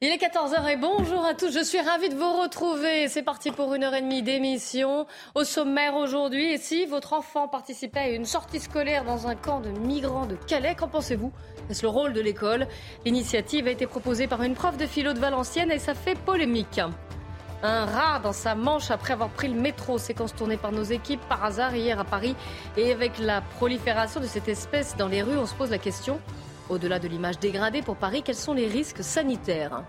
Il est 14h et bonjour à tous. Je suis ravie de vous retrouver. C'est parti pour une heure et demie d'émission. Au sommaire aujourd'hui, et si votre enfant participait à une sortie scolaire dans un camp de migrants de Calais, qu'en pensez-vous? Est-ce le rôle de l'école? L'initiative a été proposée par une prof de philo de Valenciennes et ça fait polémique. Un rat dans sa manche après avoir pris le métro, séquence tournée par nos équipes par hasard hier à Paris. Et avec la prolifération de cette espèce dans les rues, on se pose la question, au-delà de l'image dégradée pour Paris, quels sont les risques sanitaires?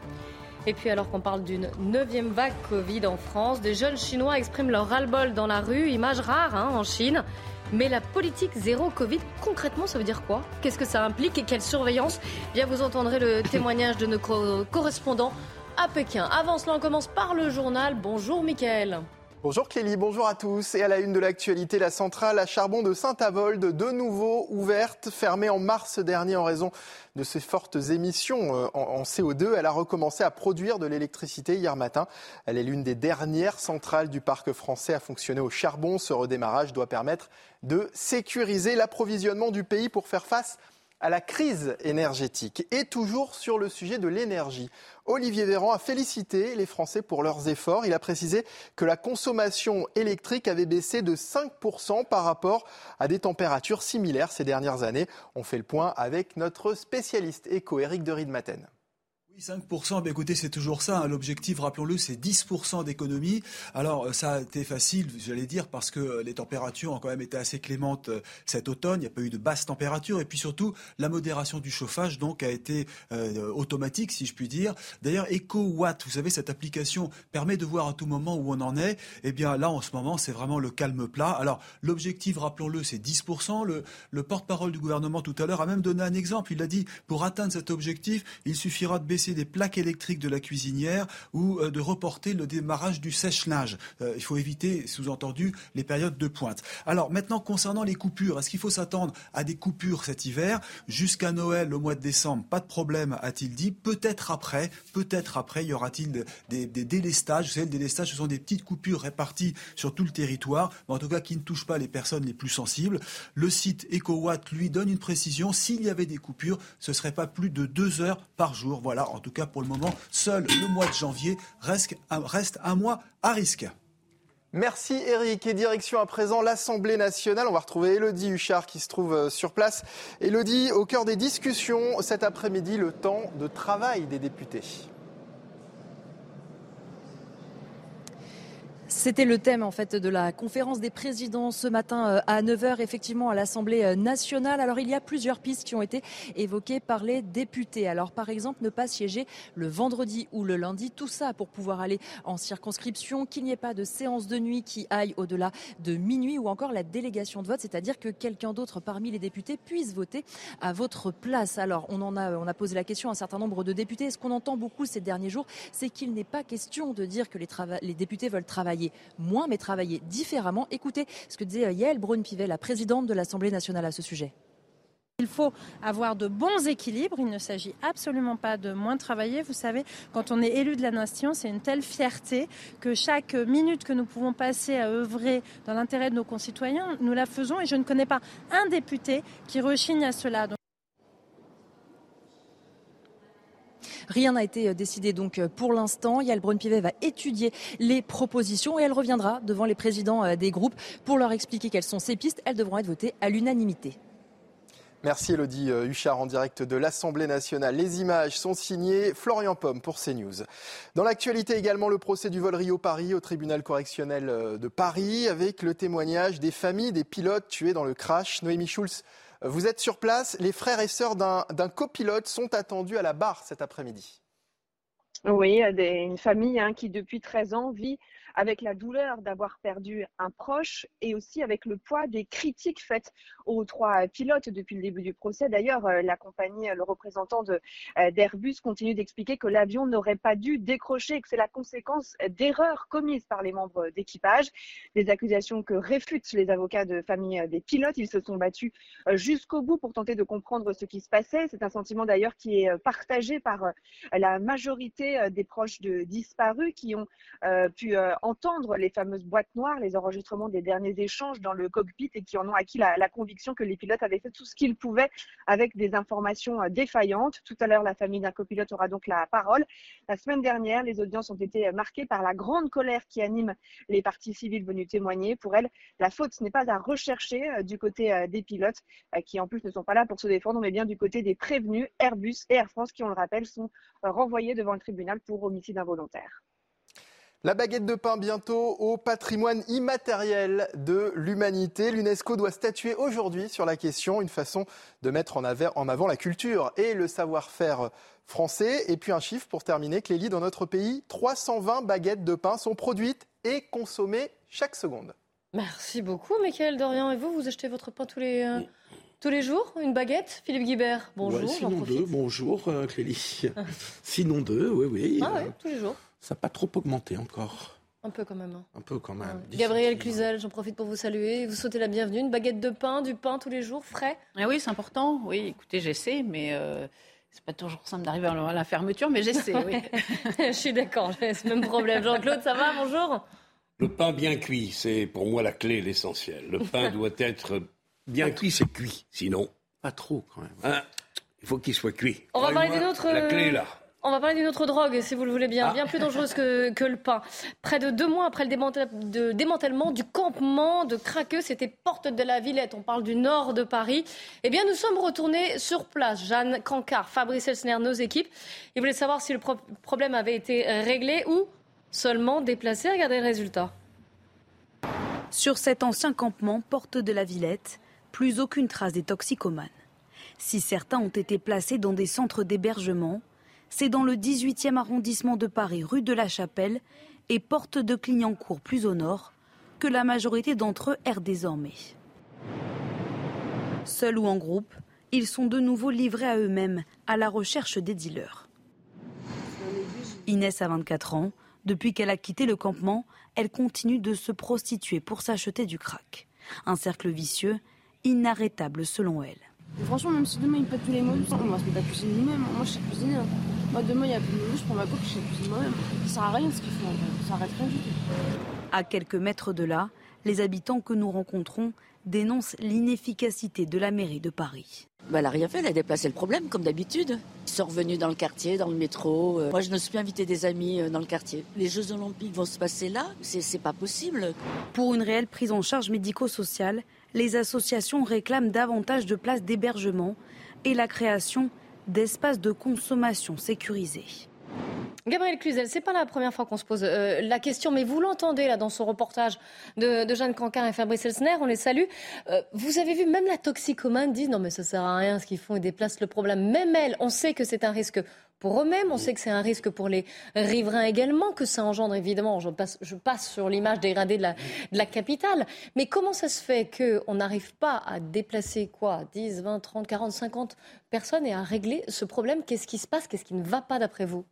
Et puis alors qu'on parle d'une neuvième vague Covid en France, des jeunes Chinois expriment leur ras-le-bol dans la rue, image rare hein, en Chine. Mais la politique zéro Covid, concrètement, ça veut dire quoi? Qu'est-ce que ça implique et quelle surveillance? Bien, vous entendrez le témoignage de nos correspondants à Pékin. Avant cela, on commence par le journal. Bonjour Mickaël. Bonjour Clélie, bonjour à tous. Et à la une de l'actualité, la centrale à charbon de Saint-Avold, de nouveau ouverte, fermée en mars dernier en raison de ses fortes émissions euh, en CO2. Elle a recommencé à produire de l'électricité hier matin. Elle est l'une des dernières centrales du parc français à fonctionner au charbon. Ce redémarrage doit permettre de sécuriser l'approvisionnement du pays pour faire face à la crise énergétique. Et toujours sur le sujet de l'énergie, Olivier Véran a félicité les Français pour leurs efforts. Il a précisé que la consommation électrique avait baissé de 5% par rapport à des températures similaires ces dernières années. On fait le point avec notre spécialiste éco, Éric de Riedmaten. 5%, ben écoutez, c'est toujours ça. Hein. L'objectif, rappelons-le, c'est 10% d'économie. Alors, euh, ça a été facile, j'allais dire, parce que euh, les températures ont quand même été assez clémentes euh, cet automne. Il n'y a pas eu de basses températures. Et puis surtout, la modération du chauffage, donc, a été automatique, si je puis dire. D'ailleurs, EcoWatt, vous savez, cette application permet de voir à tout moment où on en est. Eh bien, là, en ce moment, c'est vraiment le calme plat. Alors, l'objectif, rappelons-le, c'est 10%. Le, le porte-parole du gouvernement tout à l'heure a même donné un exemple. Il a dit, pour atteindre cet objectif, il suffira de baisser des plaques électriques de la cuisinière ou euh, de reporter le démarrage du sèche-linge. Euh, il faut éviter, sous-entendu, les périodes de pointe. Alors maintenant, concernant les coupures, est-ce qu'il faut s'attendre à des coupures cet hiver? Jusqu'à Noël, au mois de décembre, pas de problème, a-t-il dit. Peut-être après, peut-être après, y aura-t-il des, délestages Vous savez, le délestage, ce sont des petites coupures réparties sur tout le territoire, mais en tout cas qui ne touchent pas les personnes les plus sensibles. Le site EcoWatt, lui, donne une précision. S'il y avait des coupures, ce ne serait pas plus de deux heures par jour. Voilà, en tout cas pour le moment, seul le mois de janvier reste un, mois à risque. Merci Eric. Et direction à présent l'Assemblée nationale. On va retrouver Elodie Huchard qui se trouve euh, sur place. Elodie, au cœur des discussions cet après-midi, le temps de travail des députés. C'était le thème en fait de la conférence des présidents ce matin euh, à 9h effectivement à l'Assemblée euh, nationale. Alors il y a plusieurs pistes qui ont été évoquées par les députés. Alors par exemple ne pas siéger le vendredi ou le lundi, tout ça pour pouvoir aller en circonscription, qu'il n'y ait pas de séance de nuit qui aille au-delà de minuit ou encore la délégation de vote, c'est-à-dire que quelqu'un d'autre parmi les députés puisse voter à votre place. Alors on en a on a posé la question à un certain nombre de députés. Ce qu'on entend beaucoup ces derniers jours, c'est qu'il n'est pas question de dire que les députés veulent travailler moins, mais travailler différemment. Écoutez ce que disait euh, Yael Braun-Pivet, la présidente de l'Assemblée nationale à ce sujet. Il faut avoir de bons équilibres. Il ne s'agit absolument pas de moins travailler. Vous savez, quand on est élu de la nation, c'est une telle fierté que chaque minute que nous pouvons passer à œuvrer dans l'intérêt de nos concitoyens, nous la faisons. Et je ne connais pas un député qui rechigne à cela. Rien n'a été euh, décidé donc euh, pour l'instant. Yael Braun-Pivet va étudier les propositions et elle reviendra devant les présidents euh, des groupes pour leur expliquer quelles sont ces pistes. Elles devront être votées à l'unanimité. Merci Elodie Huchard en direct de l'Assemblée nationale. Les images sont signées Florian Pomme pour CNews. Dans l'actualité également, le procès du vol Rio-Paris au tribunal correctionnel de Paris avec le témoignage des familles des pilotes tués dans le crash. Noémie Schulz vous êtes sur place. Les frères et sœurs d'un copilote sont attendus à la barre cet après-midi. Oui, une famille hein, qui depuis 13 ans vit avec la douleur d'avoir perdu un proche et aussi avec le poids des critiques faites aux trois pilotes depuis le début du procès. D'ailleurs, euh, la compagnie, le représentant euh, d'Airbus continue d'expliquer que l'avion n'aurait pas dû décrocher que c'est la conséquence d'erreurs commises par les membres d'équipage. Des accusations que réfutent les avocats de famille des pilotes. Ils se sont battus jusqu'au bout pour tenter de comprendre ce qui se passait. C'est un sentiment d'ailleurs qui est partagé par la majorité des proches de disparus qui ont pu entendre les fameuses boîtes noires, les enregistrements des derniers échanges dans le cockpit et qui en ont acquis la, conviction que les pilotes avaient fait tout ce qu'ils pouvaient avec des informations euh, défaillantes. Tout à l'heure, la famille d'un copilote aura donc la parole. La semaine dernière, les audiences ont été marquées par la grande colère qui anime les parties civiles venues témoigner. Pour elles, la faute n'est pas à rechercher euh, du côté euh, des pilotes, qui en plus ne sont pas là pour se défendre, mais bien du côté des prévenus, Airbus et Air France, qui, on le rappelle, sont renvoyés devant le tribunal pour homicide involontaire. La baguette de pain bientôt au patrimoine immatériel de l'humanité. L'UNESCO doit statuer aujourd'hui sur la question, une façon de mettre en avant la culture et le savoir-faire français. Et puis un chiffre pour terminer, Clélie, dans notre pays, 320 baguettes de pain sont produites et consommées chaque seconde. Merci beaucoup, Michael Dorian. Et vous, vous achetez votre pain tous les, euh, tous les jours Une baguette Philippe Guibert, bonjour. sinon deux, bonjour euh, Clélie. sinon deux, oui, oui. Ah oui, tous les jours. Ça n'a pas trop augmenté encore. Un peu quand même. Hein. Un peu quand même. Gabriel Cluzel, j'en profite pour vous saluer. Vous sautez la bienvenue. Une baguette de pain, du pain tous les jours, frais ah Oui, c'est important. Oui, écoutez, j'essaie, mais euh, c'est pas toujours simple d'arriver à la fermeture, mais j'essaie, oui. Je suis d'accord, j'ai ce même problème. Jean-Claude, ça va Bonjour. Le pain bien cuit, c'est pour moi la clé, l'essentiel. Le pain doit être bien cuit, c'est cuit. Sinon, pas trop quand même. Hein, il faut qu'il soit cuit. On va parler d'une autre. La clé là. On va parler d'une autre drogue, si vous le voulez bien, ah. bien plus dangereuse que, le pain. Près de deux mois après le démantèlement du campement de Craqueux, c'était porte de la Villette, on parle du nord de Paris. Eh bien, nous sommes retournés sur place. Jeanne Cancard, Fabrice Elsner, nos équipes. Ils voulaient savoir si le problème avait été réglé ou seulement déplacé. Regardez le résultat. Sur cet ancien campement, porte de la Villette, plus aucune trace des toxicomanes. Si certains ont été placés dans des centres d'hébergement, c'est dans le 18e arrondissement de Paris, rue de la Chapelle et porte de Clignancourt plus au nord, que la majorité d'entre eux errent désormais. Seuls ou en groupe, ils sont de nouveau livrés à eux-mêmes, à la recherche des dealers. Inès a 24 ans. Depuis qu'elle a quitté le campement, elle continue de se prostituer pour s'acheter du crack. Un cercle vicieux, inarrêtable selon elle. Franchement, même si demain il pète tous les mots, on va se mettre à cuisiner nous-mêmes. Moi, je sais cuisiner. Hein. Moi, demain, il y a plus de je prends ma coque, je sais cuisiner moi-même. Ça sert à rien ce qu'ils font. Ça arrête rien du tout. À quelques mètres de là, les habitants que nous rencontrons dénoncent l'inefficacité de la mairie de Paris. Bah, elle n'a rien fait, elle a déplacé le problème comme d'habitude. Ils sont revenus dans le quartier, dans le métro. Euh. Moi, je me suis invité des amis euh, dans le quartier. Les Jeux Olympiques vont se passer là, c'est pas possible. Pour une réelle prise en charge médico-sociale, les associations réclament davantage de places d'hébergement et la création d'espaces de consommation sécurisés. Gabriel Cluzel, c'est pas la première fois qu'on se pose euh, la question, mais vous l'entendez là dans son reportage de, Jeanne Cancard et Fabrice Elsner, on les salue. Euh, vous avez vu, même la toxicomane dit non mais ça sert à rien ce qu'ils font, ils déplacent le problème. Même elle, on sait que c'est un risque pour eux-mêmes. On sait que c'est un risque pour les riverains également, que ça engendre évidemment. Je passe, sur l'image dégradée de la, de la capitale. Mais comment ça se fait qu'on n'arrive pas à déplacer quoi 10, 20, 30, 40, 50 personnes et à régler ce problème? Qu'est-ce qui se passe? Qu'est-ce qui ne va pas d'après vous?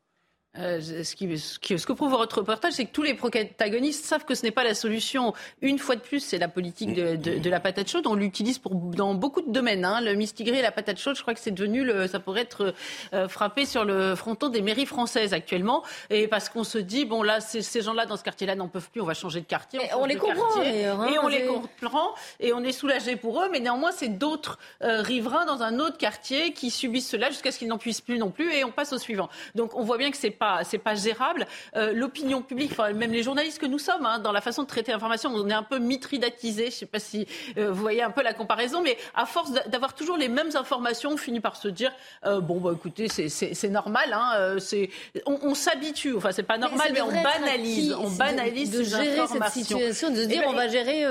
Euh, ce, qui, ce, que prouve votre reportage, c'est que tous les protagonistes savent que ce n'est pas la solution. Une fois de plus, c'est la politique de, de, de, la patate chaude. On l'utilise pour dans beaucoup de domaines. Hein. Le mistigré et la patate chaude, je crois que c'est devenu, le, ça pourrait être euh, frappé sur le fronton des mairies françaises actuellement. Et parce qu'on se dit, bon là, ces gens-là dans ce quartier-là n'en peuvent plus, on va changer de quartier. On, les comprend. Hein, et on les comprend et on est soulagé pour eux. Mais néanmoins, c'est d'autres euh, riverains dans un autre quartier qui subissent cela jusqu'à ce qu'ils n'en puissent plus non plus. Et on passe au suivant. Donc on voit bien que c'est pas c'est pas gérable. Euh, l'opinion publique, enfin, même les journalistes que nous sommes, hein, dans la façon de traiter l'information, on est un peu mitridatisé. Je sais pas si euh, vous voyez un peu la comparaison, mais à force d'avoir toujours les mêmes informations, on finit par se dire euh, bon, bah écoutez, c'est normal. Hein, c'est on, on s'habitue. Enfin, c'est pas normal, mais, on banalise, on banalise de, gérer cette situation, de se dire on va gérer,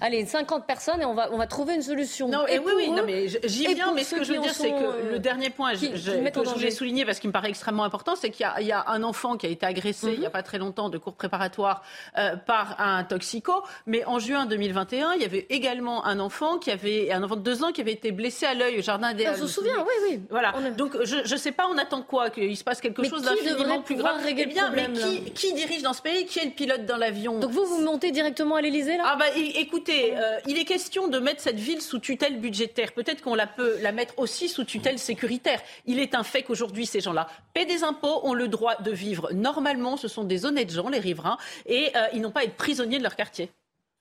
allez, 50 personnes et on va on va trouver une solution. Non, et, oui, oui, non, mais j'y viens. Mais ce que je veux dire, c'est que le dernier point, je, que je voulais souligner parce qu'il me paraît extrêmement important, c'est qu'il y a a un enfant qui a été agressé il n'y a pas très longtemps de cours préparatoires euh, par un toxico. Mais en juin 2021, il y avait également un enfant qui avait un enfant de deux ans qui avait été blessé à l'œil au jardin des. Se souvient, oui, oui. Voilà. Donc je ne sais pas, on attend quoi Qu'il se passe quelque chose d'infiniment plus grave. Régler eh bien, le problème, mais qui, qui, dirige dans ce pays? Qui est le pilote dans l'avion? Donc vous, vous montez directement à l'Elysée là? Ah bah écoutez, euh, il est question de mettre cette ville sous tutelle budgétaire. Peut-être qu'on la peut la mettre aussi sous tutelle sécuritaire. Il est un fait qu'aujourd'hui ces gens-là paient des impôts, ont le droit de vivre normalement. Ce sont des honnêtes gens, les riverains, et euh, ils n'ont pas à être prisonniers de leur quartier.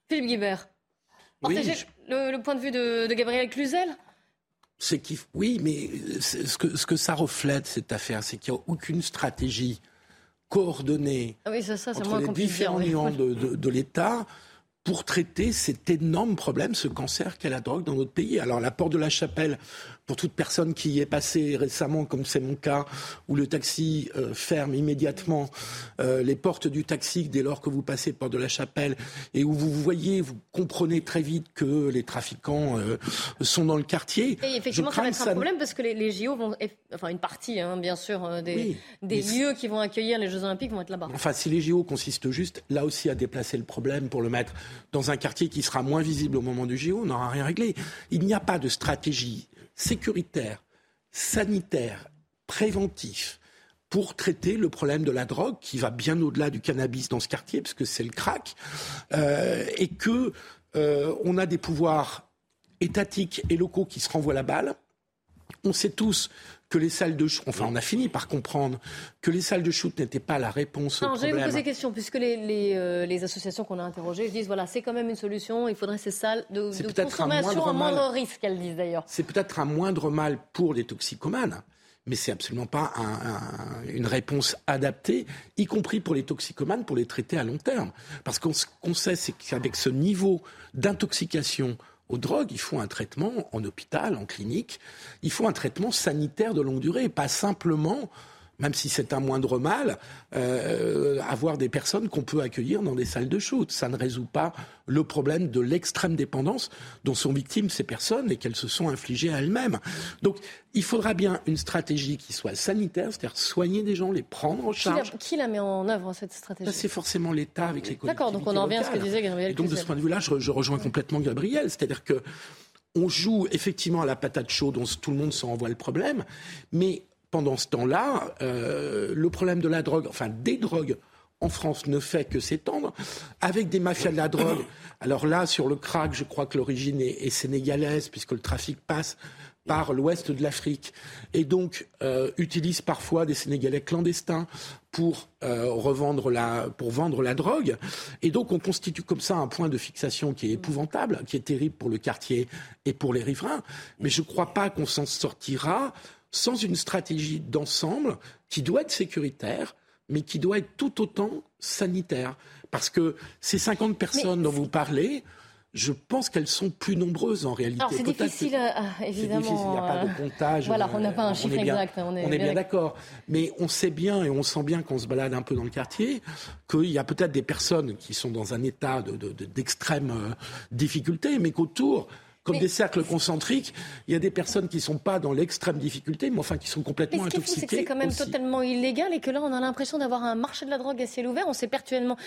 Philippe Guibert. Partagez le, point de vue de, Gabriel Cluzel c'est oui, mais ce que, ce que ça reflète cette affaire, c'est qu'il n'y a aucune stratégie coordonnée ah oui, ça, ça, entre les différents niveaux de, de, de l'État pour traiter cet énorme problème, ce cancer qu'est la drogue dans notre pays. Alors la porte de la chapelle, pour toute personne qui y est passée récemment, comme c'est mon cas, où le taxi euh, ferme immédiatement euh, les portes du taxi dès lors que vous passez porte de la chapelle, et où vous voyez, vous comprenez très vite que les trafiquants euh, sont dans le quartier. Et effectivement, ça va être un problème parce que les, les, JO vont, enfin une partie, hein, bien sûr, des, des lieux qui vont accueillir les Jeux Olympiques vont être là-bas. Enfin, si les JO consistent juste, là aussi, à déplacer le problème pour le mettre dans un quartier qui sera moins visible au moment du JO, on n'aura rien réglé. Il n'y a pas de stratégie sécuritaire, sanitaire, préventif pour traiter le problème de la drogue qui va bien au-delà du cannabis dans ce quartier, parce que c'est le crack, euh, et que euh, on a des pouvoirs étatiques et locaux qui se renvoient la balle. On sait tous que les salles de shoot, enfin on a fini par comprendre que les salles de shoot n'étaient pas la réponse non, au problème. Je vais vous poser question, puisque les, euh, les, associations qu'on a interrogées disent voilà, c'est quand même une solution, il faudrait ces salles de, de consommation à moindre risque, elles disent d'ailleurs. C'est peut-être un moindre mal pour les toxicomanes, mais c'est absolument pas une réponse adaptée, y compris pour les toxicomanes, pour les traiter à long terme. Parce qu'on sait, c'est qu'avec ce niveau d'intoxication aux drogues, il faut un traitement en hôpital, en clinique. Il faut un traitement sanitaire de longue durée, pas simplement même si c'est un moindre mal, euh, avoir des personnes qu'on peut accueillir dans des salles de shoot. Ça ne résout pas le problème de l'extrême dépendance dont sont victimes ces personnes et qu'elles se sont infligées à elles-mêmes. Donc, il faudra bien une stratégie qui soit sanitaire, c'est-à-dire soigner des gens, les prendre en charge. Qui la, met en œuvre, cette stratégie? C'est forcément l'État avec les collectivités D'accord, donc on en revient à ce que disait Gabriel Et donc, de ce point de vue-là, je, je rejoins complètement Gabriel. C'est-à-dire que on joue effectivement à la patate chaude, dont tout le monde s'en envoie le problème, mais pendant ce temps-là, euh, le problème de la drogue, enfin des drogues en France ne fait que s'étendre, avec des mafias de la drogue. Alors là, sur le crack, je crois que l'origine est, sénégalaise, puisque le trafic passe par l'ouest de l'Afrique, et donc euh, utilise parfois des Sénégalais clandestins pour euh, revendre la, pour vendre la drogue. Et donc on constitue comme ça un point de fixation qui est épouvantable, qui est terrible pour le quartier et pour les riverains. Mais je ne crois pas qu'on s'en sortira sans une stratégie d'ensemble qui doit être sécuritaire, mais qui doit être tout autant sanitaire. Parce que ces 50 personnes dont vous parlez, je pense qu'elles sont plus nombreuses en réalité. c'est difficile, évidemment. Difficile. Il n'y a pas de comptage. Voilà, on n'a pas un chiffre exact. On est, bien, d'accord. Mais on sait bien et on sent bien qu'on se balade un peu dans le quartier qu'il y a peut-être des personnes qui sont dans un état d'extrême de, euh, difficulté, mais qu'autour comme des cercles concentriques, il y a des personnes qui ne sont pas dans l'extrême difficulté, mais enfin qui sont complètement mais ce intoxiquées. C'est que c'est quand même totalement illégal et que là, on a l'impression d'avoir un marché de la drogue à ciel ouvert. On sait pertinemment,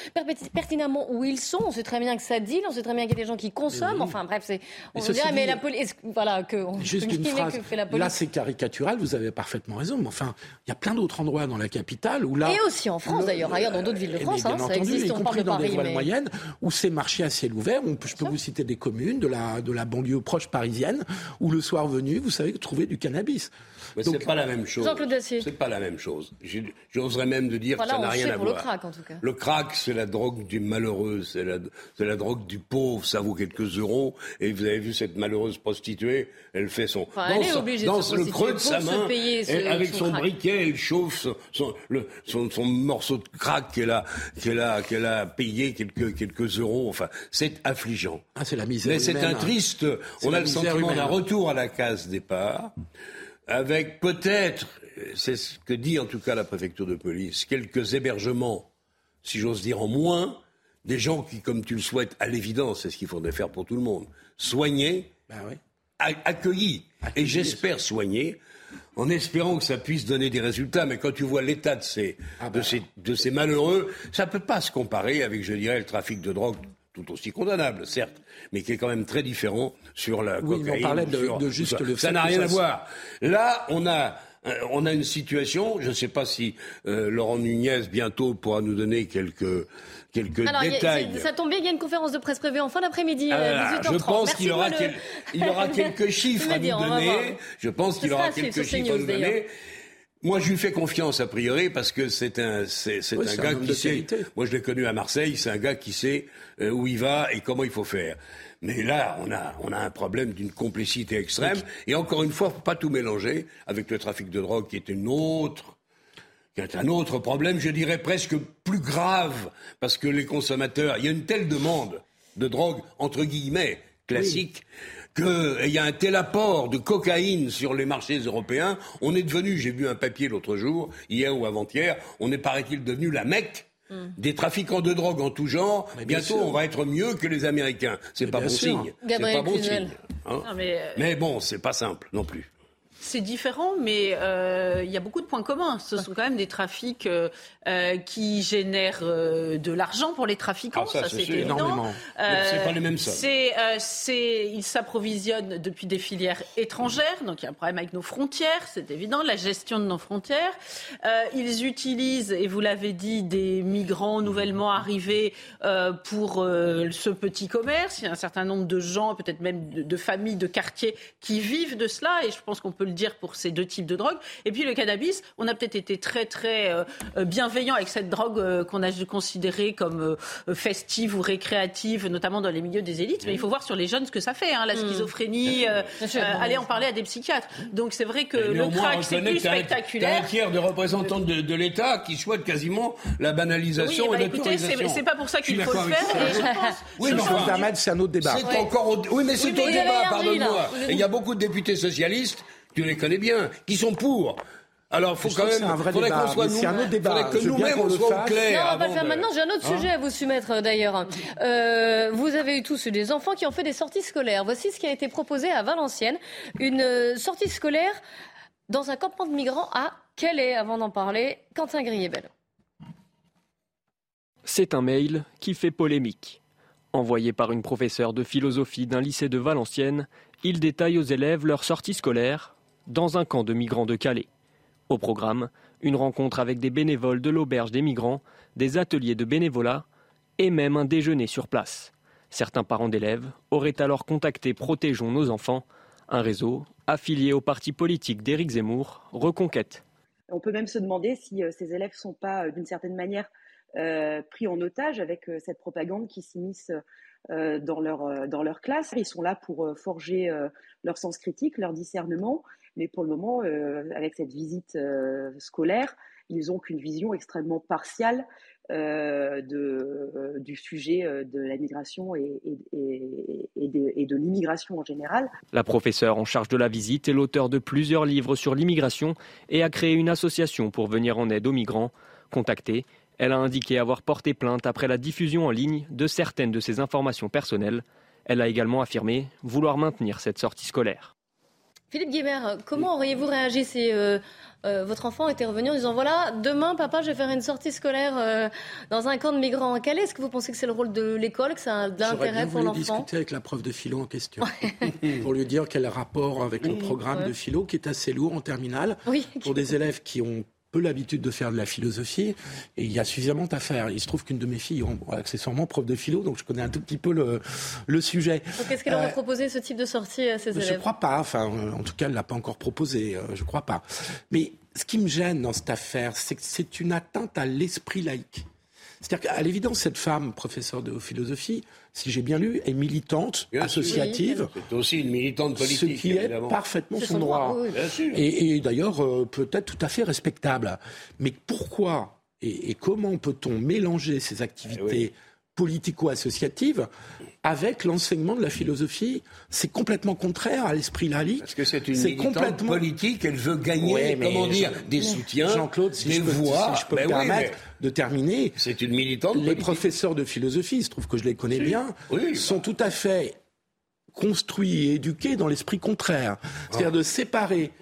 pertinemment où ils sont. On sait très bien que ça deal. On sait très bien qu'il y a des gens qui consomment. Enfin bref, c'est. On veut dire, mais la police. Voilà, que. Juste une phrase. Que fait la police. Là, c'est caricatural. Vous avez parfaitement raison. Mais enfin, il y a plein d'autres endroits dans la capitale où là. Et aussi en France d'ailleurs, ailleurs dans d'autres villes de France. Hein, ça existe. Y on compris dans des villes moyennes où c'est marché à ciel ouvert. je peux vous citer des communes de la de la banlieue proche parisienne où le soir venu, vous savez trouver du cannabis. Mais c'est pas la même chose. C'est pas la même chose. J'oserais même de dire que ça n'a rien à voir. Le crack, en tout cas. Le crack, c'est la drogue du malheureux, c'est la, la, drogue du pauvre. Ça vaut quelques euros. Et vous avez vu cette malheureuse prostituée, elle fait son dans, dans le creux de sa main, avec son, briquet, elle chauffe son, le, son, son, morceau de crack qu'elle a, qu'elle a, qu'elle a payé quelques quelques euros. Enfin, c'est affligeant. Ah, c'est la misère. Mais c'est un triste. On a le sentiment d'un retour à la case départ avec peut-être, c'est ce que dit en tout cas la préfecture de police, quelques hébergements, si j'ose dire en moins, des gens qui, comme tu le souhaites, à l'évidence, c'est ce qu'il faudrait faire pour tout le monde, soignés, ben accueillis, et j'espère soignés, en espérant que ça puisse donner des résultats. Mais quand tu vois l'état de ces, ah de, ces, de ces malheureux, ça ne peut pas se comparer avec, je dirais, le trafic de drogue tout aussi condamnable, certes, mais qui est quand même très différent sur la oui, cocaïne. On parlait de, juste le Ça n'a rien à voir. Là, on a euh, on a une situation, je ne sais pas si euh, Laurent Nunez bientôt pourra nous donner quelques quelques détails. ça tombe bien, il y a une conférence de presse prévue en fin d'après-midi, à 18h30. Je pense qu'il aura, il aura quelques chiffres à nous donner. Je pense qu'il aura quelques chiffres à nous donner. Moi, je lui fais confiance a priori parce que c'est un, c'est, un gars qui sait. Moi, je l'ai connu à Marseille. C'est un gars qui sait euh, où il va et comment il faut faire. Mais là, on a, on a un problème d'une complicité extrême. Et encore une fois, faut pas tout mélanger avec le trafic de drogue, qui est une autre qui est un autre problème, je dirais presque plus grave, parce que les consommateurs, il y a une telle demande de drogue, entre guillemets, classique, qu'il y a un tel apport de cocaïne sur les marchés européens, on est devenu, j'ai vu un papier l'autre jour, hier ou avant-hier, on est, paraît-il, devenu la Mecque hmm. des trafiquants de drogue en tout genre. Bientôt, on va être mieux que les Américains. C'est pas, bon signe. C'est pas bon signe. Hein. mais... Euh, mais bon, c'est pas simple non plus. C'est différent, mais euh, il y a beaucoup de points communs. Ce sont quand même des trafics euh, euh, qui génèrent de l'argent pour les trafiquants, ah, ça, c'est évident. c'est pas les mêmes sommes. C'est, ils s'approvisionnent depuis des filières étrangères, donc il y a un problème avec nos frontières, c'est évident, la gestion de nos frontières. ils utilisent, et vous l'avez dit, des migrants nouvellement arrivés pour ce petit commerce. Il y a un certain nombre de gens, peut-être même de, de familles, de quartiers, qui vivent de cela, et je pense qu'on peut le dire pour ces deux types de drogues. Et puis le cannabis, on a peut-être été très très euh, euh, bienveillant avec cette drogue euh, qu'on a considérée comme festive ou récréative, notamment dans les milieux des élites. Mais il faut voir sur les jeunes ce que ça fait, hein, la mmh. schizophrénie, aller en parler à des psychiatres. Donc c'est vrai que le crack, c'est plus spectaculaire. un tiers de représentants de, l'État qui souhaitent quasiment la banalisation oui, et bah, l'autorisation. C'est pas pour ça qu'il faut le faire. oui, mais c'est un autre débat. C'est encore Oui, mais c'est au débat, pardonne-moi. il y a beaucoup de députés socialistes tu les connais bien, qui sont pour. Alors, faut quand même, faudrait qu'on soit nous, un autre débat. que nous-mêmes on soit au clair. Non, on va le faire maintenant. J'ai un autre hein sujet à vous soumettre euh, d'ailleurs. Euh, vous avez eu tous des enfants qui ont fait des sorties scolaires. Voici ce qui a été proposé à Valenciennes, une euh, sortie scolaire dans un campement de migrants à Calais. Avant d'en parler, Quentin Griebel. C'est un mail qui fait polémique. Envoyé par une professeure de philosophie d'un lycée de Valenciennes, il détaille aux élèves leur sortie scolaire dans un camp de migrants de Calais. Au programme, une rencontre avec des bénévoles de l'auberge des migrants, des ateliers de bénévolat et même un déjeuner sur place. Certains parents d'élèves auraient alors contacté Protégeons nos enfants, un réseau affilié au parti politique d'Éric Zemmour, Reconquête. On peut même se demander si euh, ces élèves ne sont pas, euh, d'une certaine manière, euh, pris en otage avec cette propagande qui s'immisce dans, leur, dans leur classe. Ils sont là pour forger leur sens critique, leur discernement, mais pour le moment, euh, avec cette visite euh, scolaire, ils n'ont qu'une vision extrêmement partiale euh, de, du sujet de la migration et, et, de, l'immigration en général. La professeure en charge de la visite est l'auteur de plusieurs livres sur l'immigration et a créé une association pour venir en aide aux migrants. Contactée, elle a indiqué avoir porté plainte après la diffusion en ligne de certaines de ses informations personnelles. Elle a également affirmé vouloir maintenir cette sortie scolaire. Philippe Guébert, comment auriez-vous réagi si euh, euh, votre enfant était revenu en disant voilà, demain, papa, je vais faire une sortie scolaire euh, dans un camp de migrants en Calais. Est-ce que vous pensez que c'est le rôle de l'école, que ça a de l'intérêt pour l'enfant discuter avec la prof de philo en question. Pour lui dire quel rapport avec le programme de philo qui est assez lourd en terminale. Pour des élèves qui ont peu l'habitude de faire de la philosophie et il y a suffisamment à faire. Il se trouve qu'une de mes filles est accessoirement prof de philo, donc je connais un tout petit peu le, le sujet. Qu'est-ce qu'elle aurait euh, proposé ce type de sortie à ses élèves Je ne crois pas. Enfin, euh, en tout cas, elle l'a pas encore proposé. Euh, je ne crois pas. Mais ce qui me gêne dans cette affaire, c'est que c'est une atteinte à l'esprit laïque. C'est-à-dire qu'à l'évidence, cette femme, professeure de philosophie, si j'ai bien lu, est militante, associative. C'est aussi une militante politique. Ce qui est parfaitement son, droit. Et, d'ailleurs, euh, peut-être tout à fait respectable. Mais pourquoi et, comment peut-on mélanger ces activités politico-associative avec l'enseignement de la philosophie. C'est complètement contraire à l'esprit laïque. Parce que c'est une militante complètement... politique, elle veut gagner, comment dire, des soutiens, Jean-Claude, si des je peux, voix. Si je peux me ben permettre de terminer. C'est une militante Les professeurs de philosophie, il se trouve que je les connais bien, sont tout à fait construits et éduqués dans l'esprit contraire. C'est-à-dire de séparer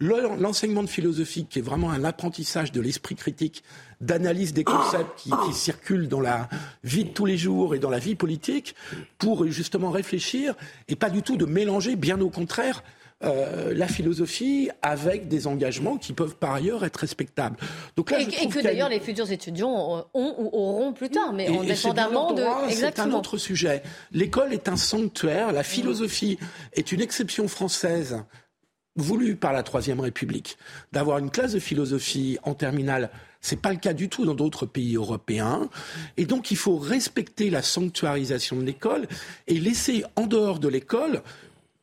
l'enseignement de philosophie, qui est vraiment un apprentissage de l'esprit critique, d'analyse des concepts qui, qui, circulent dans la vie de tous les jours et dans la vie politique, pour justement réfléchir et pas du tout de mélanger, bien au contraire, euh, la philosophie avec des engagements qui peuvent par ailleurs être respectables. Donc là, et, et que d'ailleurs les futurs étudiants ont ou auront plus tard, mais en dépendamment de... C'est un autre sujet. L'école est un sanctuaire, la philosophie est une exception française voulu par la Troisième République, d'avoir une classe de philosophie en terminale. C'est pas le cas du tout dans d'autres pays européens. Et donc, il faut respecter la sanctuarisation de l'école et laisser en dehors de l'école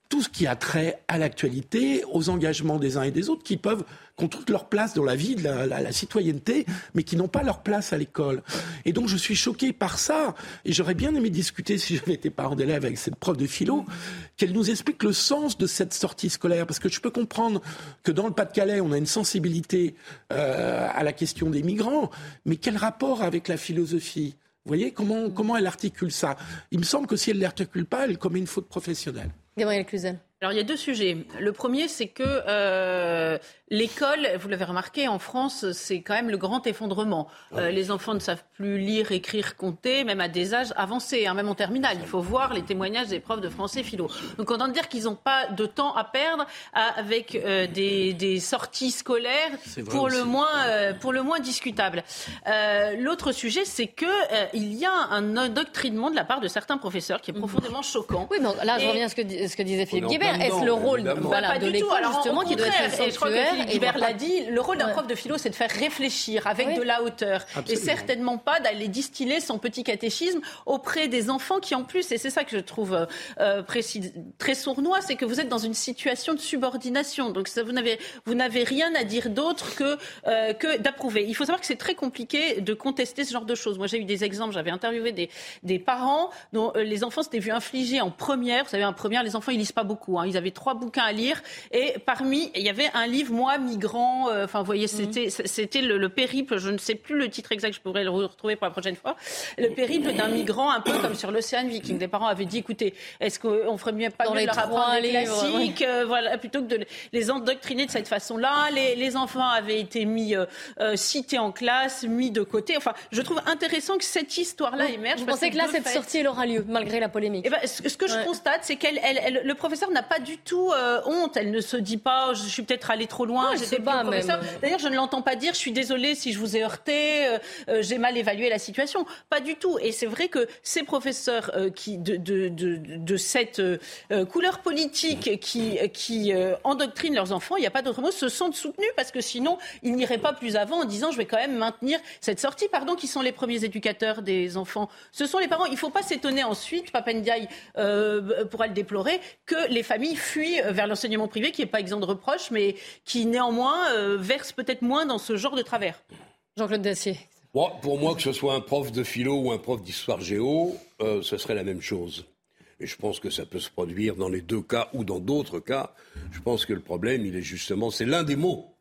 tout ce qui a trait à l'actualité, aux engagements des uns et des autres qui peuvent qui toute leur place dans la vie de la, citoyenneté, mais qui n'ont pas leur place à l'école. Et donc je suis choqué par ça, et j'aurais bien aimé discuter, si je n'étais pas d'élève, avec cette prof de philo, qu'elle nous explique le sens de cette sortie scolaire, parce que je peux comprendre que dans le Pas-de-Calais, on a une sensibilité euh, à la question des migrants, mais quel rapport avec la philosophie? Vous voyez comment, comment elle articule ça? Il me semble que si elle ne l'articule pas, elle commet une faute professionnelle. Gabriel Cluzel. Alors il y a deux sujets. Le premier, c'est que euh, l'école, vous l'avez remarqué, en France, c'est quand même le grand effondrement. Euh, les enfants ne savent plus lire, écrire, compter, même à des âges avancés, hein, même en terminale. Il faut voir les témoignages des profs de français philo. Donc on de dire qu'ils n'ont pas de temps à perdre avec euh, des, des, sorties scolaires pour le, moins, pour le moins discutables. L'autre sujet, c'est que il y a un endoctrinement de la part de certains professeurs qui est profondément choquant. Oui, mais là, je reviens à ce que, ce que disait Philippe Guibert est-ce le rôle voilà, de l'école justement qui doit être et je crois que Philippe Guibert l'a dit, le rôle d'un prof de philo, c'est de faire réfléchir avec de la hauteur et certainement pas d'aller distiller son petit catéchisme auprès des enfants qui en plus, et c'est ça que je trouve euh, précis, très sournois, c'est que vous êtes dans une situation de subordination. Donc ça, vous n'avez vous n'avez rien à dire d'autre que euh, que d'approuver. Il faut savoir que c'est très compliqué de contester ce genre de choses. Moi, j'ai eu des exemples. J'avais interviewé des des parents dont euh, les enfants s'étaient vus infliger en première. Vous savez, en première, les enfants ils lisent pas beaucoup. Hein. Ils avaient trois bouquins à lire et parmi, il y avait un livre, Moi, migrant. Euh, enfin, vous voyez, c'était mhm. c'était le, périple, je ne sais plus le titre exact, je pourrais le retrouver pour la prochaine fois. Le périple d'un migrant, un peu comme sur l'océan Viking. Des parents avaient dit, écoutez, est-ce qu'on ferait mieux pas Dans de leur apprendre les classiques, euh, voilà, plutôt que de les endoctriner de cette façon-là. Les, les, enfants avaient été mis, euh, cités en classe, mis de côté. Enfin, je trouve intéressant que cette histoire-là émerge. Vous pensez que là, cette sortie, elle aura lieu, malgré la polémique eh ben, ce, que je constate, c'est qu'elle, le professeur n'a pas du tout euh, honte. Elle ne se dit pas, je suis peut-être allée trop loin. J'étais pas D'ailleurs, je ne l'entends pas dire, je suis désolée si je vous ai heurté, euh, euh, j'ai mal évalué la situation. Pas du tout. Et c'est vrai que ces professeurs qui de, de, de, de cette couleur politique qui, qui endoctrinent leurs enfants, il n'y a pas d'autre mot, se sentent soutenus parce que sinon, ils n'iraient pas plus avant en disant, je vais quand même maintenir cette sortie. Pardon, qui sont les premiers éducateurs des enfants? Ce sont les parents. Il ne faut pas s'étonner ensuite, Papendiaï pourra le déplorer, que les familles fuient vers l'enseignement privé, qui n'est pas exempt de reproches, mais qui néanmoins euh, verse peut-être moins dans ce genre de travers. Jean-Claude Dacier. pour moi, que ce soit un prof de philo ou un prof d'histoire géo, euh, ce serait la même chose. Et je pense que ça peut se produire dans les deux cas ou dans d'autres cas. Je pense que le problème, il est justement, c'est l'un des mots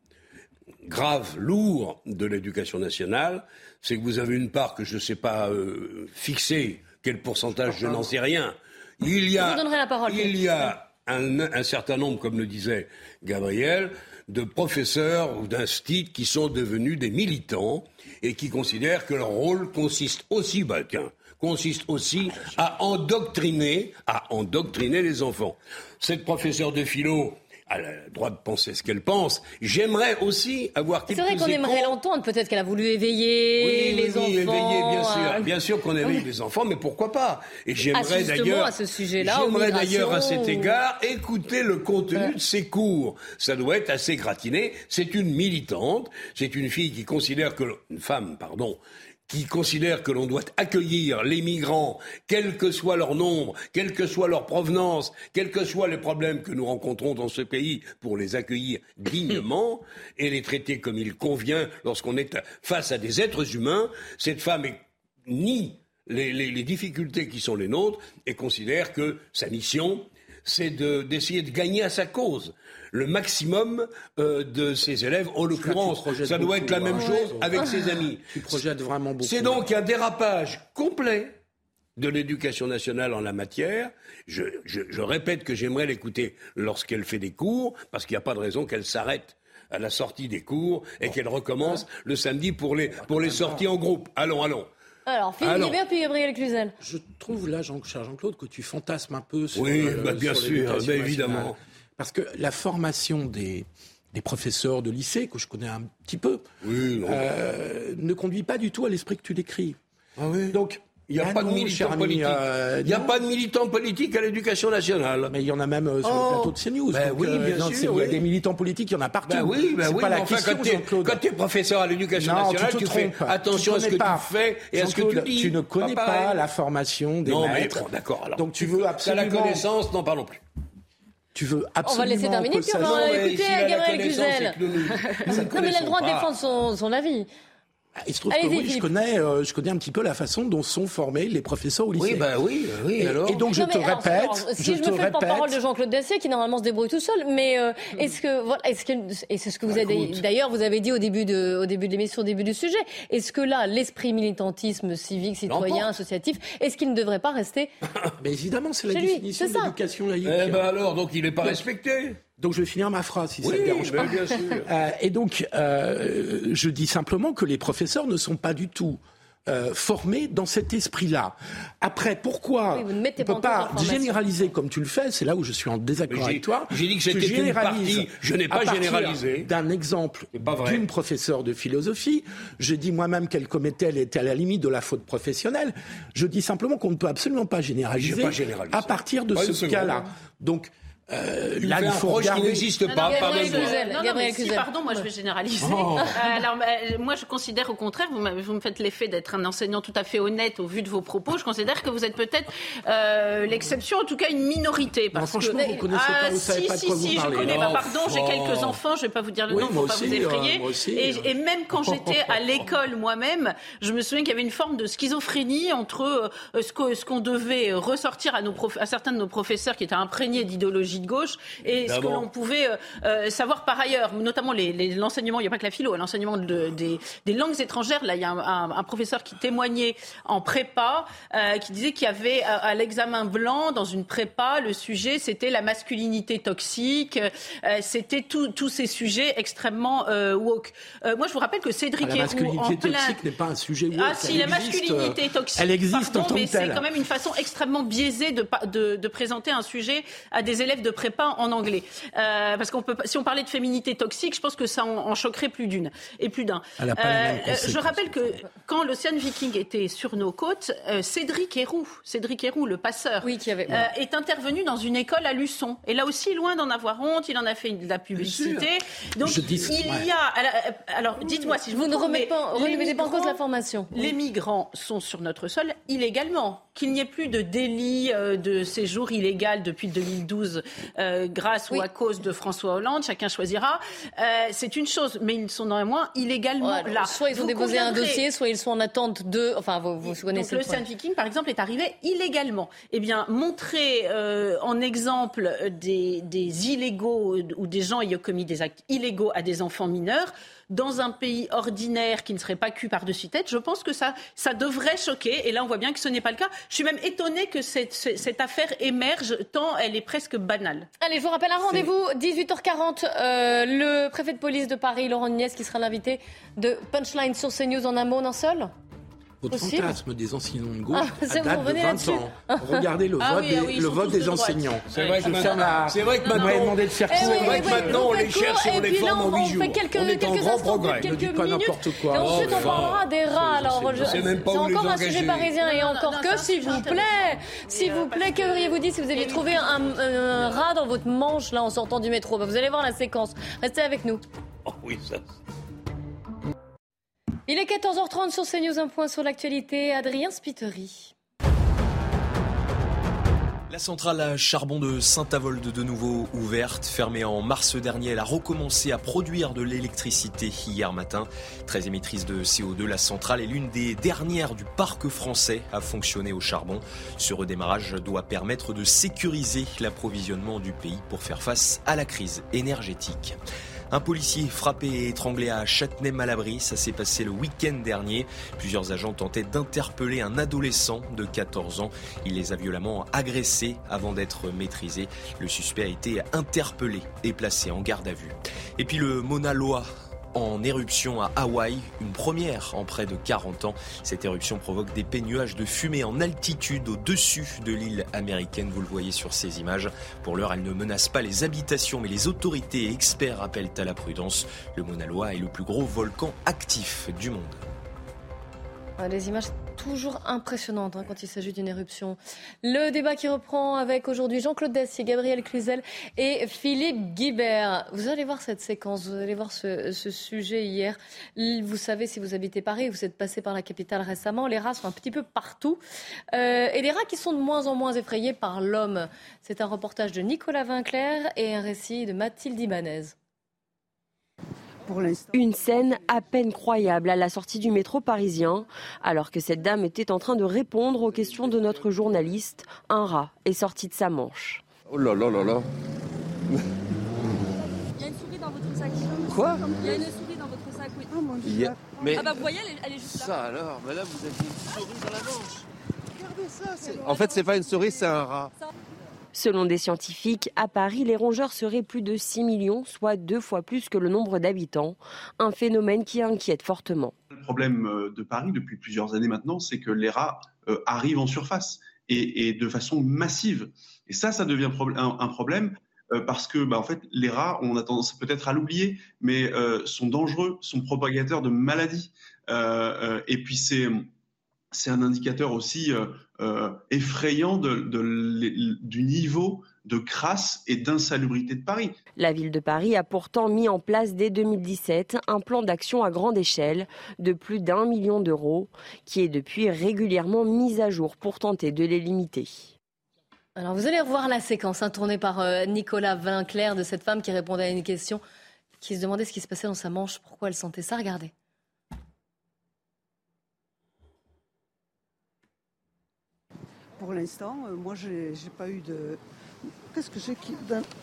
graves, lourds de l'éducation nationale, c'est que vous avez une part que je ne sais pas euh, fixer, quel pourcentage, je n'en sais rien. Il y a, la parole, il y a un, certain nombre, comme le disait Gabriel, de professeurs ou d'instits qui sont devenus des militants et qui considèrent que leur rôle consiste aussi, bah, consiste aussi à endoctriner, à endoctriner les enfants. Cette professeure de philo, a le droit de penser ce qu'elle pense. J'aimerais aussi avoir quelques C'est vrai qu'on aimerait l'entendre. Peut-être qu'elle a voulu éveiller les oui, enfants. éveiller, bien sûr. Bien sûr qu'on éveille les enfants, mais pourquoi pas? Et j'aimerais d'ailleurs, à ce sujet-là, j'aimerais d'ailleurs à cet égard écouter le contenu de ses cours. Ça doit être assez gratiné. C'est une militante. C'est une fille qui considère que une femme, pardon, qui considèrent que l'on doit accueillir les migrants, quel que soit leur nombre, quelle que soit leur provenance, quels que soient les problèmes que nous rencontrons dans ce pays, pour les accueillir dignement et les traiter comme il convient lorsqu'on est face à des êtres humains, cette femme nie les, les, difficultés qui sont les nôtres et considère que sa mission, c'est d'essayer de gagner à sa cause le maximum euh, de ses élèves. En l'occurrence, ça doit être la même chose avec ses amis. Tu projettes vraiment beaucoup. C'est donc un dérapage complet de l'éducation nationale en la matière. Je, répète que j'aimerais l'écouter lorsqu'elle fait des cours, parce qu'il n'y a pas de raison qu'elle s'arrête à la sortie des cours et qu'elle recommence le samedi pour les, pour les sorties en groupe. Allons, allons. Alors, Philippe Guébert puis Gabriel Cluzel. Je trouve là, Jean, cher Jean-Claude, que tu fantasmes un peu sur. Oui, bah, bien sûr, bah, évidemment. Parce que la formation des, des professeurs de lycée, que je connais un petit peu, euh, ne conduit pas du tout à l'esprit que tu décris. Ah oui. Donc, il n'y a, pas de militants politiques. Euh, il n'y a pas de militants politiques à l'éducation nationale. Mais il y en a même euh, sur le oh. plateau de CNews. Ben oui, euh, bien sûr. Il y a des militants politiques, il y en a partout. Ben oui, ben oui. Pas la question, quand tu es professeur à l'éducation nationale, tu, fais attention à ce que tu fais et à ce que tu dis. Tu ne connais pas, la formation des non, maîtres. Mais d'accord. Alors, Donc tu veux absolument. la connaissance, n'en parlons plus. Tu veux absolument. On va laisser terminer, puis on va écouter Gabriel Cluzel. Non, mais il a le droit de défendre son avis. Ah, il se trouve que oui, je connais, euh, je connais un petit peu la façon dont sont formés les professeurs au lycée. Oui, bah oui, oui. Et, alors. Et donc je te répète, si je, je me fais le porte-parole de Jean-Claude Dessier, qui normalement se débrouille tout seul, mais euh, est-ce que voilà, est-ce que et c'est ce que vous bah, avez d'ailleurs vous avez dit au début de au début de l'émission, au début du sujet, est-ce que là l'esprit militantisme civique, citoyen, associatif, est-ce qu'il ne devrait pas rester Mais évidemment, c'est la définition de l'éducation laïque. Eh ben alors, donc il n'est pas respecté. Donc je vais finir ma phrase si ça ne dérange pas. Bien sûr. Euh, et donc euh, je dis simplement que les professeurs ne sont pas du tout euh, formés dans cet esprit-là. Après, pourquoi on ne peut pas, généraliser comme tu le fais C'est là où je suis en désaccord avec toi. J'ai dit que c'était une partie. Je n'ai pas généralisé. D'un exemple d'une professeure de philosophie, je dis moi-même qu'elle commettait, elle était à la limite de la faute professionnelle. Je dis simplement qu'on ne peut absolument pas généraliser, pas à partir de ce cas-là. Donc euh, là, il faut regarder. qui n'existe pas. Non, non, mais si, pardon, moi je vais généraliser. Oh. Euh, alors, euh, moi je considère au contraire, vous, vous me faites l'effet d'être un enseignant tout à fait honnête au vu de vos propos. Je considère que vous êtes peut-être euh, l'exception, en tout cas une minorité. Parce non, franchement, que, vous connaissez pas, vous savez si, pas de quoi si, vous si, parlez. je connais. Bah, pardon, j'ai quelques enfants, je vais pas vous dire le nom pour pas vous effrayer. et, et, même quand j'étais à l'école moi-même, je me souviens qu'il y avait une forme de schizophrénie entre ce qu'on devait ressortir à, nos à certains de nos professeurs qui étaient imprégnés d'idéologie de gauche et ce que l'on pouvait euh, euh, savoir par ailleurs, notamment l'enseignement, il n'y a pas que la philo, l'enseignement des, langues étrangères. Là, il y a un, professeur qui témoignait en prépa, euh, qui disait qu'il y avait à, l'examen blanc, dans une prépa, le sujet, c'était la masculinité toxique, c'était tous ces sujets extrêmement woke. moi, je vous rappelle que Cédric ah, La masculinité toxique n'est pas un sujet woke. Ah si, la masculinité toxique. Elle existe en tant mais c'est quand même une façon extrêmement biaisée de, de, de, présenter un sujet à des élèves de prépa en anglais. Euh, parce qu'on peut, si on parlait de féminité toxique, je pense que ça en, choquerait plus d'une et plus d'un. Euh, je rappelle que quand l'Océan Viking était sur nos côtes, euh, Cédric Héroux, Cédric Héroux, le passeur, oui, qui avait... est intervenu dans une école à Luçon. Et là aussi, loin d'en avoir honte, il en a fait de la publicité. Donc il y a. Alors, dites-moi si je vous ne remettez pas, pas en cause la formation. Les migrants sont sur notre sol illégalement. Qu'il n'y ait plus de délit de séjour illégal depuis 2012 grâce ou à cause de François Hollande, chacun choisira. Euh, c'est une chose, mais ils sont néanmoins illégalement là. Soit ils ont déposé un dossier, soit ils sont en attente de. Enfin, vous, vous connaissez donc, le, le Viking, par exemple, est arrivé illégalement. Eh bien, montrer euh, en exemple des, des illégaux ou des gens ayant commis des actes illégaux à des enfants mineurs dans un pays ordinaire qui ne serait pas cul par-dessus tête, je pense que ça, ça devrait choquer. Et là, on voit bien que ce n'est pas le cas. Je suis même étonnée que cette, cette affaire émerge, tant elle est presque banale. Allez, je vous rappelle un rendez-vous, 18h40. Euh, le préfet de police de Paris, Laurent Nunez, qui sera l'invité de Punchline sur CNews en un mot, en un seul votre fantasme des enseignants de gauche ah, date de 20 ans. Regardez le ah vote, des, le vote des enseignants. C'est vrai, que maintenant, c'est vrai que maintenant, demandé de faire c'est vrai que maintenant on les cherche et on les forme en 8 jours. On est en grand progrès. Ne dites pas n'importe quoi. Et ensuite on parlera des rats. Alors c'est encore un sujet parisien et encore que, s'il vous plaît, s'il vous plaît, que auriez-vous dit si vous aviez trouvé un rat dans votre manche là en sortant du métro? Bah, Vous allez voir la séquence. Restez avec nous. Oh oui, ça. Il est 14h30 sur CNews, un point sur l'actualité. Adrien Spiteri. La centrale à charbon de Saint-Avold de nouveau ouverte, fermée en mars dernier, elle a recommencé à produire de l'électricité hier matin. Très émettrice de CO2, la centrale est l'une des dernières du parc français à fonctionner au charbon. Ce redémarrage doit permettre de sécuriser l'approvisionnement du pays pour faire face à la crise énergétique. Un policier frappé et étranglé à Châtenay-Malabry, ça s'est passé le week-end dernier. Plusieurs agents tentaient d'interpeller un adolescent de 14 ans. Il les a violemment agressés avant d'être maîtrisé. Le suspect a été interpellé et placé en garde à vue. Et puis le Mona Loa en éruption à Hawaï, une première en près de 40 ans. Cette éruption provoque des nuages de fumée en altitude au-dessus de l'île américaine, vous le voyez sur ces images. Pour l'heure, elle ne menace pas les habitations, mais les autorités et experts appellent à la prudence. Le Mauna Loa est le plus gros volcan actif du monde. Les images toujours impressionnantes hein, quand il s'agit d'une éruption. Le débat qui reprend avec aujourd'hui Jean-Claude Dessier, Gabriel Cluzel et Philippe Guibert. Vous allez voir cette séquence, vous allez voir ce, sujet hier. Vous savez, si vous habitez Paris, vous êtes passé par la capitale récemment, les rats sont un petit peu partout. Euh, et des rats qui sont de moins en moins effrayés par l'homme. C'est un reportage de Nicolas Vinclair et un récit de Mathilde Ibanez. Une scène à peine croyable à la sortie du métro parisien, alors que cette dame était en train de répondre aux questions de notre journaliste. Un rat est sorti de sa manche. Oh là là là là Il y a une souris dans votre sac. Quoi Il y a une souris dans votre sac, oui. Oh mon Dieu. Mais... Ah bah vous voyez, elle est, juste là. Ça alors, madame, vous avez une souris dans la manche. Regardez ça. En fait, c'est pas une souris, c'est un rat. Selon des scientifiques, à Paris, les rongeurs seraient plus de 6 millions, soit deux fois plus que le nombre d'habitants, un phénomène qui inquiète fortement. Le problème euh, de Paris depuis plusieurs années maintenant, c'est que les rats euh, arrivent en surface et, de façon massive. Et ça, ça devient un, problème euh, parce que bah, en fait, les rats, on a tendance peut-être à l'oublier, mais sont dangereux, sont propagateurs de maladies. et puis c'est c'est un indicateur aussi euh, effrayant du niveau de crasse et d'insalubrité de Paris. La ville de Paris a pourtant mis en place dès 2017 un plan d'action à grande échelle de plus d'un million d'euros qui est depuis régulièrement mis à jour pour tenter de les limiter. Alors vous allez revoir la séquence hein, tournée par euh, Nicolas Vinclair de cette femme qui répondait à une question, qui se demandait ce qui se passait dans sa manche, pourquoi elle sentait ça. Regardez. Pour l'instant, euh, moi, j'ai pas eu de. Qu'est-ce que j'ai qui.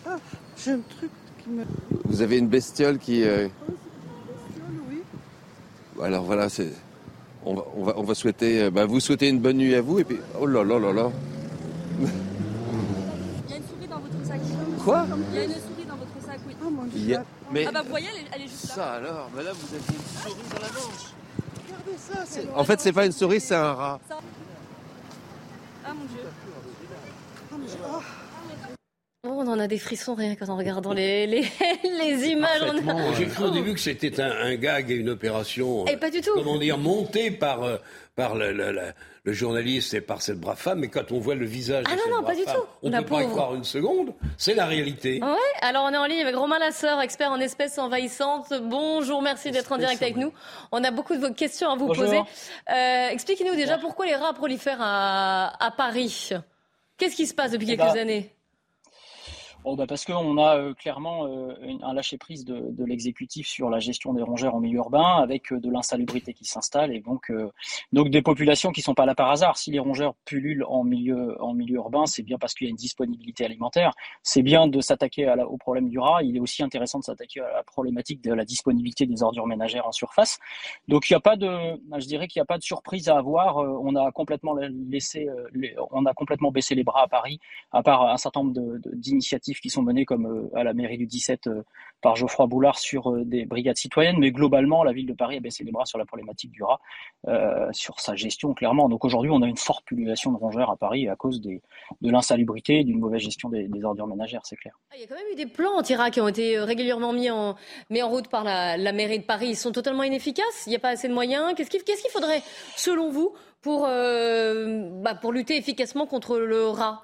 Ah, j'ai un truc qui me. Vous avez une bestiole qui. Euh, bestiole, oui. Alors voilà, c'est. On va, on, va, on va souhaiter. Euh, bah, vous souhaiter une bonne nuit à vous et puis. Oh là là là là. Il y a une souris dans votre sac. Quoi? Il y a une souris dans votre sac, oui. Oh mon Dieu. Mais... Ah bah vous voyez, elle, est juste là. Ça alors, madame, vous avez une souris dans la manche. Regardez ça. En fait, c'est pas une souris, c'est un rat. Ah mon Dieu. Oh, on en a des frissons rien qu'en regardant les, les, les images. J'ai cru au début que c'était un, gag et une opération. Et pas du tout. Comment dire, montée par, euh, par le, le, journaliste et par cette brave femme. Mais quand on voit le visage ah de non, non, pas du tout. on ne peut pas y croire une seconde. C'est la réalité. Ouais. Alors on est en ligne avec Romain Lasseur, expert en espèces envahissantes. Bonjour, merci d'être en direct avec nous. On a beaucoup de vos questions à vous poser. Euh, expliquez-nous déjà pourquoi les rats prolifèrent à, à Paris. Qu'est-ce qui se passe depuis eh quelques ben, années? Bah parce qu'on a euh, clairement euh, un lâcher-prise de, de l'exécutif sur la gestion des rongeurs en milieu urbain, avec euh, de l'insalubrité qui s'installe et donc, des populations qui sont pas là par hasard. Si les rongeurs pullulent en milieu, en milieu urbain, c'est bien parce qu'il y a une disponibilité alimentaire. C'est bien de s'attaquer au problème du rat. Il est aussi intéressant de s'attaquer à la problématique de la disponibilité des ordures ménagères en surface. Donc il n'y a pas de, je dirais qu'il n'y a pas de surprise à avoir. On a complètement laissé, on a complètement baissé les bras à Paris, à part un certain nombre d'initiatives qui sont menés comme euh, à la mairie du 17 euh, par Geoffroy Boulard sur euh, des brigades citoyennes, mais globalement, la ville de Paris a baissé les bras sur la problématique du rat, sur sa gestion clairement. Donc aujourd'hui, on a une forte population de rongeurs à Paris à cause des, de l'insalubrité et d'une mauvaise gestion des, ordures ménagères, c'est clair. Ah, il y a quand même eu des plans anti-rats qui ont été régulièrement mis en, route par la, mairie de Paris. Ils sont totalement inefficaces, il n'y a pas assez de moyens? Qu'est-ce qu'il faudrait, selon vous, bah, pour lutter efficacement contre le rat?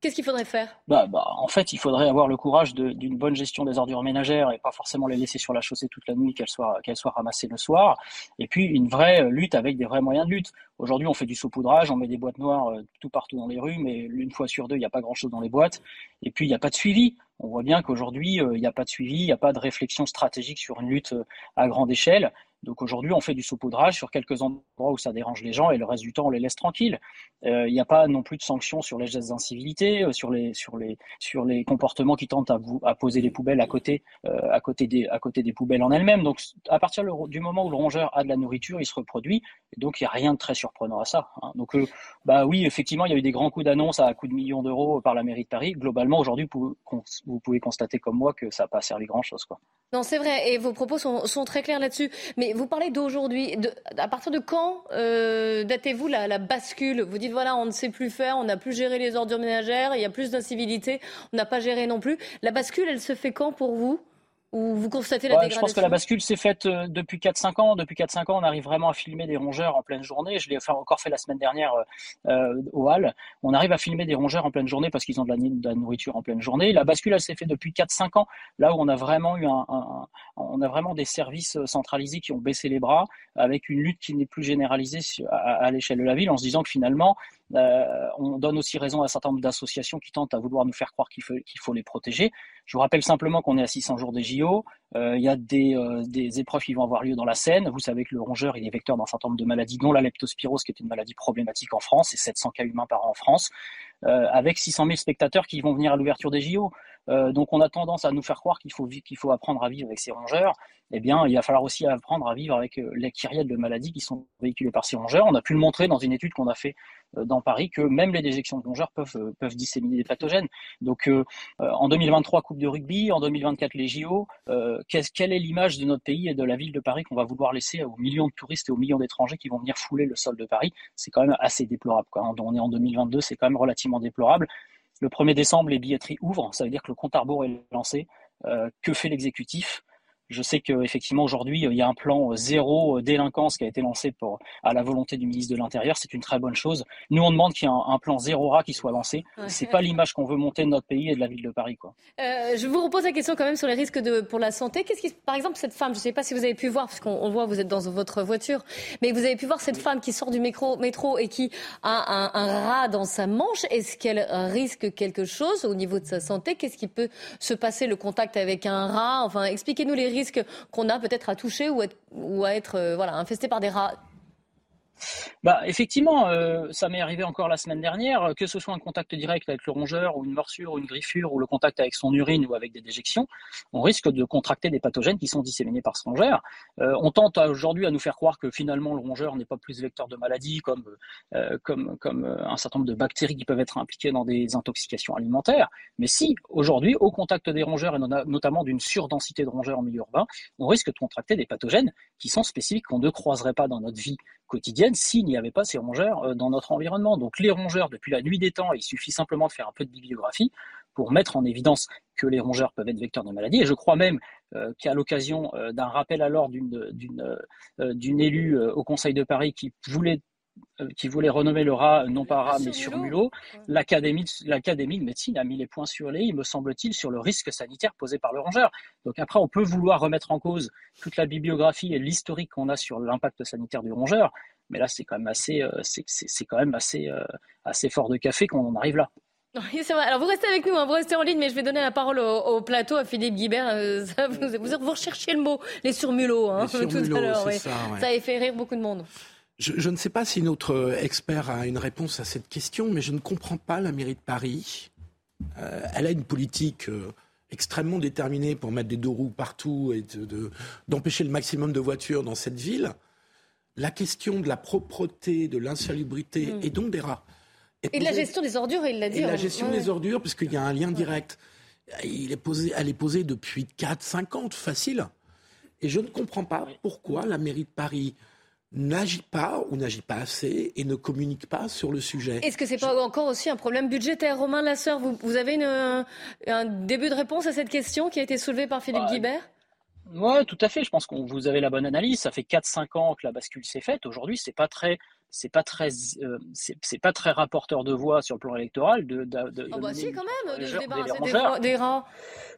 Qu'est-ce qu'il faudrait faire? Bah, bah, En fait, il faudrait avoir le courage d'une bonne gestion des ordures ménagères et pas forcément les laisser sur la chaussée toute la nuit, qu'elles soient, qu'elles soient ramassées le soir. Et puis, une vraie lutte avec des vrais moyens de lutte. Aujourd'hui, on fait du saupoudrage, on met des boîtes noires euh, tout partout dans les rues, mais une fois sur deux, il n'y a pas grand-chose dans les boîtes. Et puis, il n'y a pas de suivi. On voit bien qu'aujourd'hui, euh, il n'y a pas de suivi, il n'y a pas de réflexion stratégique sur une lutte euh, à grande échelle. Donc aujourd'hui, on fait du saupoudrage sur quelques endroits où ça dérange les gens et le reste du temps, on les laisse tranquilles. Il n'y a pas non plus de sanctions sur les gestes d'incivilité, sur les, sur, les, sur les comportements qui tentent à, vous, à poser des poubelles à côté, à, côté des, à côté des poubelles en elles-mêmes. Donc à partir du moment où le rongeur a de la nourriture, il se reproduit. Et donc il n'y a rien de très surprenant à ça. Hein. Donc bah oui, effectivement, il y a eu des grands coups d'annonce à coups de millions d'euros par la mairie de Paris. Globalement, aujourd'hui, vous pouvez constater comme moi que ça n'a pas servi grand-chose. Quoi. Non, c'est vrai, et vos propos sont, très clairs là-dessus. Mais vous parlez d'aujourd'hui. À partir de quand euh, datez-vous la, bascule? Vous dites, voilà, on ne sait plus faire, on n'a plus géré les ordures ménagères, il y a plus d'incivilité, on n'a pas géré non plus. La bascule, elle se fait quand pour vous? Vous constatez la dégradation Je pense que la bascule s'est faite euh, depuis 4-5 ans. Depuis 4-5 ans, on arrive vraiment à filmer des rongeurs en pleine journée. Je l'ai encore fait la semaine dernière euh, euh, au Hall. On arrive à filmer des rongeurs en pleine journée parce qu'ils ont de la, nourriture en pleine journée. La bascule, elle s'est faite depuis 4-5 ans, là où on a vraiment eu un, on a vraiment des services centralisés qui ont baissé les bras, avec une lutte qui n'est plus généralisée à, l'échelle de la ville, en se disant que finalement, on donne aussi raison à un certain nombre d'associations qui tentent à vouloir nous faire croire qu'il faut, les protéger. Je vous rappelle simplement qu'on est à 600 jours des JO. Euh, il y a euh, des, épreuves qui vont avoir lieu dans la Seine. Vous savez que le rongeur il est vecteur d'un certain nombre de maladies, dont la leptospirose, qui est une maladie problématique en France, et 700 cas humains par an en France, euh, avec 600 000 spectateurs qui vont venir à l'ouverture des JO. Donc on a tendance à nous faire croire qu'il faut, qu'il faut apprendre à vivre avec ces rongeurs. Eh bien, il va falloir aussi apprendre à vivre avec les kyrielles de maladies qui sont véhiculées par ces rongeurs. On a pu le montrer dans une étude qu'on a fait dans Paris que même les déjections de rongeurs peuvent, peuvent disséminer des pathogènes. Donc en 2023, Coupe de rugby, en 2024, les JO, quelle est l'image de notre pays et de la ville de Paris qu'on va vouloir laisser aux millions de touristes et aux millions d'étrangers qui vont venir fouler le sol de Paris? C'est quand même assez déplorable. On est en 2022, c'est quand même relativement déplorable. Le 1er décembre, les billetteries ouvrent, ça veut dire que le compte à rebours est lancé. Euh, que fait l'exécutif? Je sais qu'effectivement aujourd'hui, il y a un plan euh, zéro euh, délinquance qui a été lancé pour, à la volonté du ministre de l'Intérieur. C'est une très bonne chose. Nous, on demande qu'il y ait un, plan zéro rat qui soit lancé. Ce C'est pas l'image qu'on veut monter de notre pays et de la ville de Paris. Quoi. Euh, je vous repose la question quand même sur les risques de, pour la santé. Qu'est-ce qui, par exemple, cette femme, je ne sais pas si vous avez pu voir, parce qu'on voit, vous êtes dans votre voiture, mais vous avez pu voir cette femme qui sort du métro, métro et qui a un, un rat dans sa manche. Est-ce qu'elle risque quelque chose au niveau de sa santé? Qu'est-ce qui peut se passer, le contact avec un rat? Enfin, expliquez-nous les risques qu'on a peut-être à toucher ou, ou à être euh, voilà, infesté par des rats bah, effectivement, euh, ça m'est arrivé encore la semaine dernière, que ce soit un contact direct avec le rongeur ou une morsure ou une griffure ou le contact avec son urine ou avec des déjections, on risque de contracter des pathogènes qui sont disséminés par ce rongeur. Euh, on tente aujourd'hui à nous faire croire que finalement le rongeur n'est pas plus vecteur de maladies comme, euh, comme, comme un certain nombre de bactéries qui peuvent être impliquées dans des intoxications alimentaires. Mais si, aujourd'hui, au contact des rongeurs et notamment d'une surdensité de rongeurs en milieu urbain, on risque de contracter des pathogènes qui sont spécifiques qu'on ne croiserait pas dans notre vie quotidienne s'il n'y avait pas ces rongeurs euh, dans notre environnement? Donc les rongeurs, depuis la nuit des temps, il suffit simplement de faire un peu de bibliographie pour mettre en évidence que les rongeurs peuvent être vecteurs de maladies. Et je crois même euh, qu'à l'occasion euh, d'un rappel à l'ordre d'une élue au Conseil de Paris qui voulait qui voulait renommer le rat non pas rat mais sur mulot, l'académie de médecine a mis les points sur les i, me semble-t-il, sur le risque sanitaire posé par le rongeur. Donc après, on peut vouloir remettre en cause toute la bibliographie et l'historique qu'on a sur l'impact sanitaire du rongeur, mais là, c'est quand même assez, euh, c'est quand même assez, euh, assez fort de café qu'on en arrive là. Oui, c'est vrai. Alors vous restez avec nous, hein, vous restez en ligne, mais je vais donner la parole au, plateau à Philippe Guibert. vous, vous, recherchiez le mot, les surmulots, hein, tout à l'heure. Ça, ça a fait rire beaucoup de monde. Je, ne sais pas si notre expert a une réponse à cette question, mais je ne comprends pas la mairie de Paris. Euh, elle a une politique euh, extrêmement déterminée pour mettre des deux roues partout et d'empêcher le maximum de voitures dans cette ville. La question de la propreté, de l'insalubrité mm. et donc des rats. Et de la gestion des ordures, il l'a dit. Et la gestion des ordures, puisqu'il y a un lien direct. Il est posé, elle est posée depuis 4, 5 ans, facile. Et je ne comprends pas pourquoi la mairie de Paris n'agit pas ou n'agit pas assez et ne communique pas sur le sujet. Est-ce que c'est pas encore aussi un problème budgétaire? Romain Lasseur, vous, vous avez une, un début de réponse à cette question qui a été soulevée par Philippe Guibert? Oui, tout à fait. Je pense que vous avez la bonne analyse. Ça fait 4-5 ans que la bascule s'est faite. Aujourd'hui, c'est pas très c'est pas très euh, c'est pas très rapporteur de voix sur le plan électoral de, de, de oh bah si quand même de se débarrasser des, des, rats.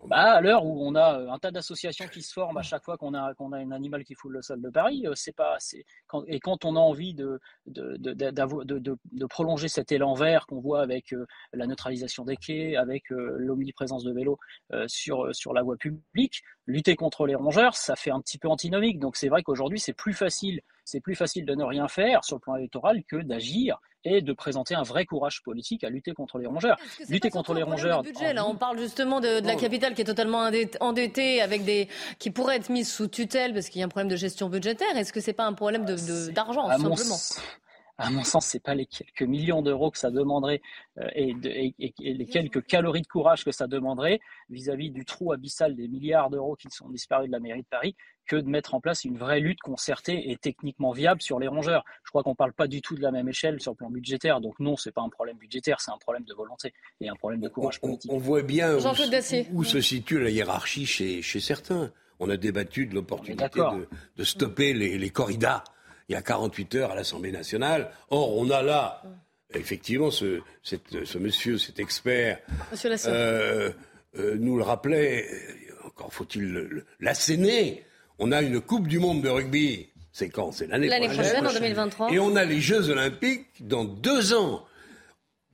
Bah à l'heure où on a euh, un tas d'associations qui se forment à chaque fois qu'on a qu'on a un animal qui fout le sol de Paris, euh, c'est pas c'est quand, et quand on a envie de de, de, de prolonger cet élan vert qu'on voit avec la neutralisation des quais, avec l'omniprésence de vélos sur sur la voie publique, lutter contre les rongeurs, ça fait un petit peu antinomique. Donc c'est vrai qu'aujourd'hui c'est plus facile c'est plus facile de ne rien faire sur le plan électoral que d'agir et de présenter un vrai courage politique à lutter contre les rongeurs. Lutter contre les rongeurs. Budget, là, on parle justement de, la capitale qui est totalement endettée, avec des qui pourrait être mise sous tutelle parce qu'il y a un problème de gestion budgétaire. Est-ce que c'est pas un problème d'argent simplement? À mon sens, c'est pas les quelques millions d'euros que ça demanderait euh, et, les quelques calories de courage que ça demanderait vis-à-vis du trou abyssal des milliards d'euros qui sont disparus de la mairie de Paris que de mettre en place une vraie lutte concertée et techniquement viable sur les rongeurs. Je crois qu'on ne parle pas du tout de la même échelle sur le plan budgétaire. Donc non, ce n'est pas un problème budgétaire, c'est un problème de volonté et un problème de courage politique. On, voit bien où, se situe la hiérarchie chez, chez certains. On a débattu de l'opportunité de, de, stopper les, les corridas il y a 48 heures à l'Assemblée nationale. Or, on a là, effectivement, ce, ce monsieur, cet expert, euh, euh, nous le rappelait, encore faut-il l'asséner, on a une Coupe du Monde de rugby. C'est quand? C'est l'année prochaine. L'année prochaine, en 2023. Et on a les Jeux Olympiques dans deux ans.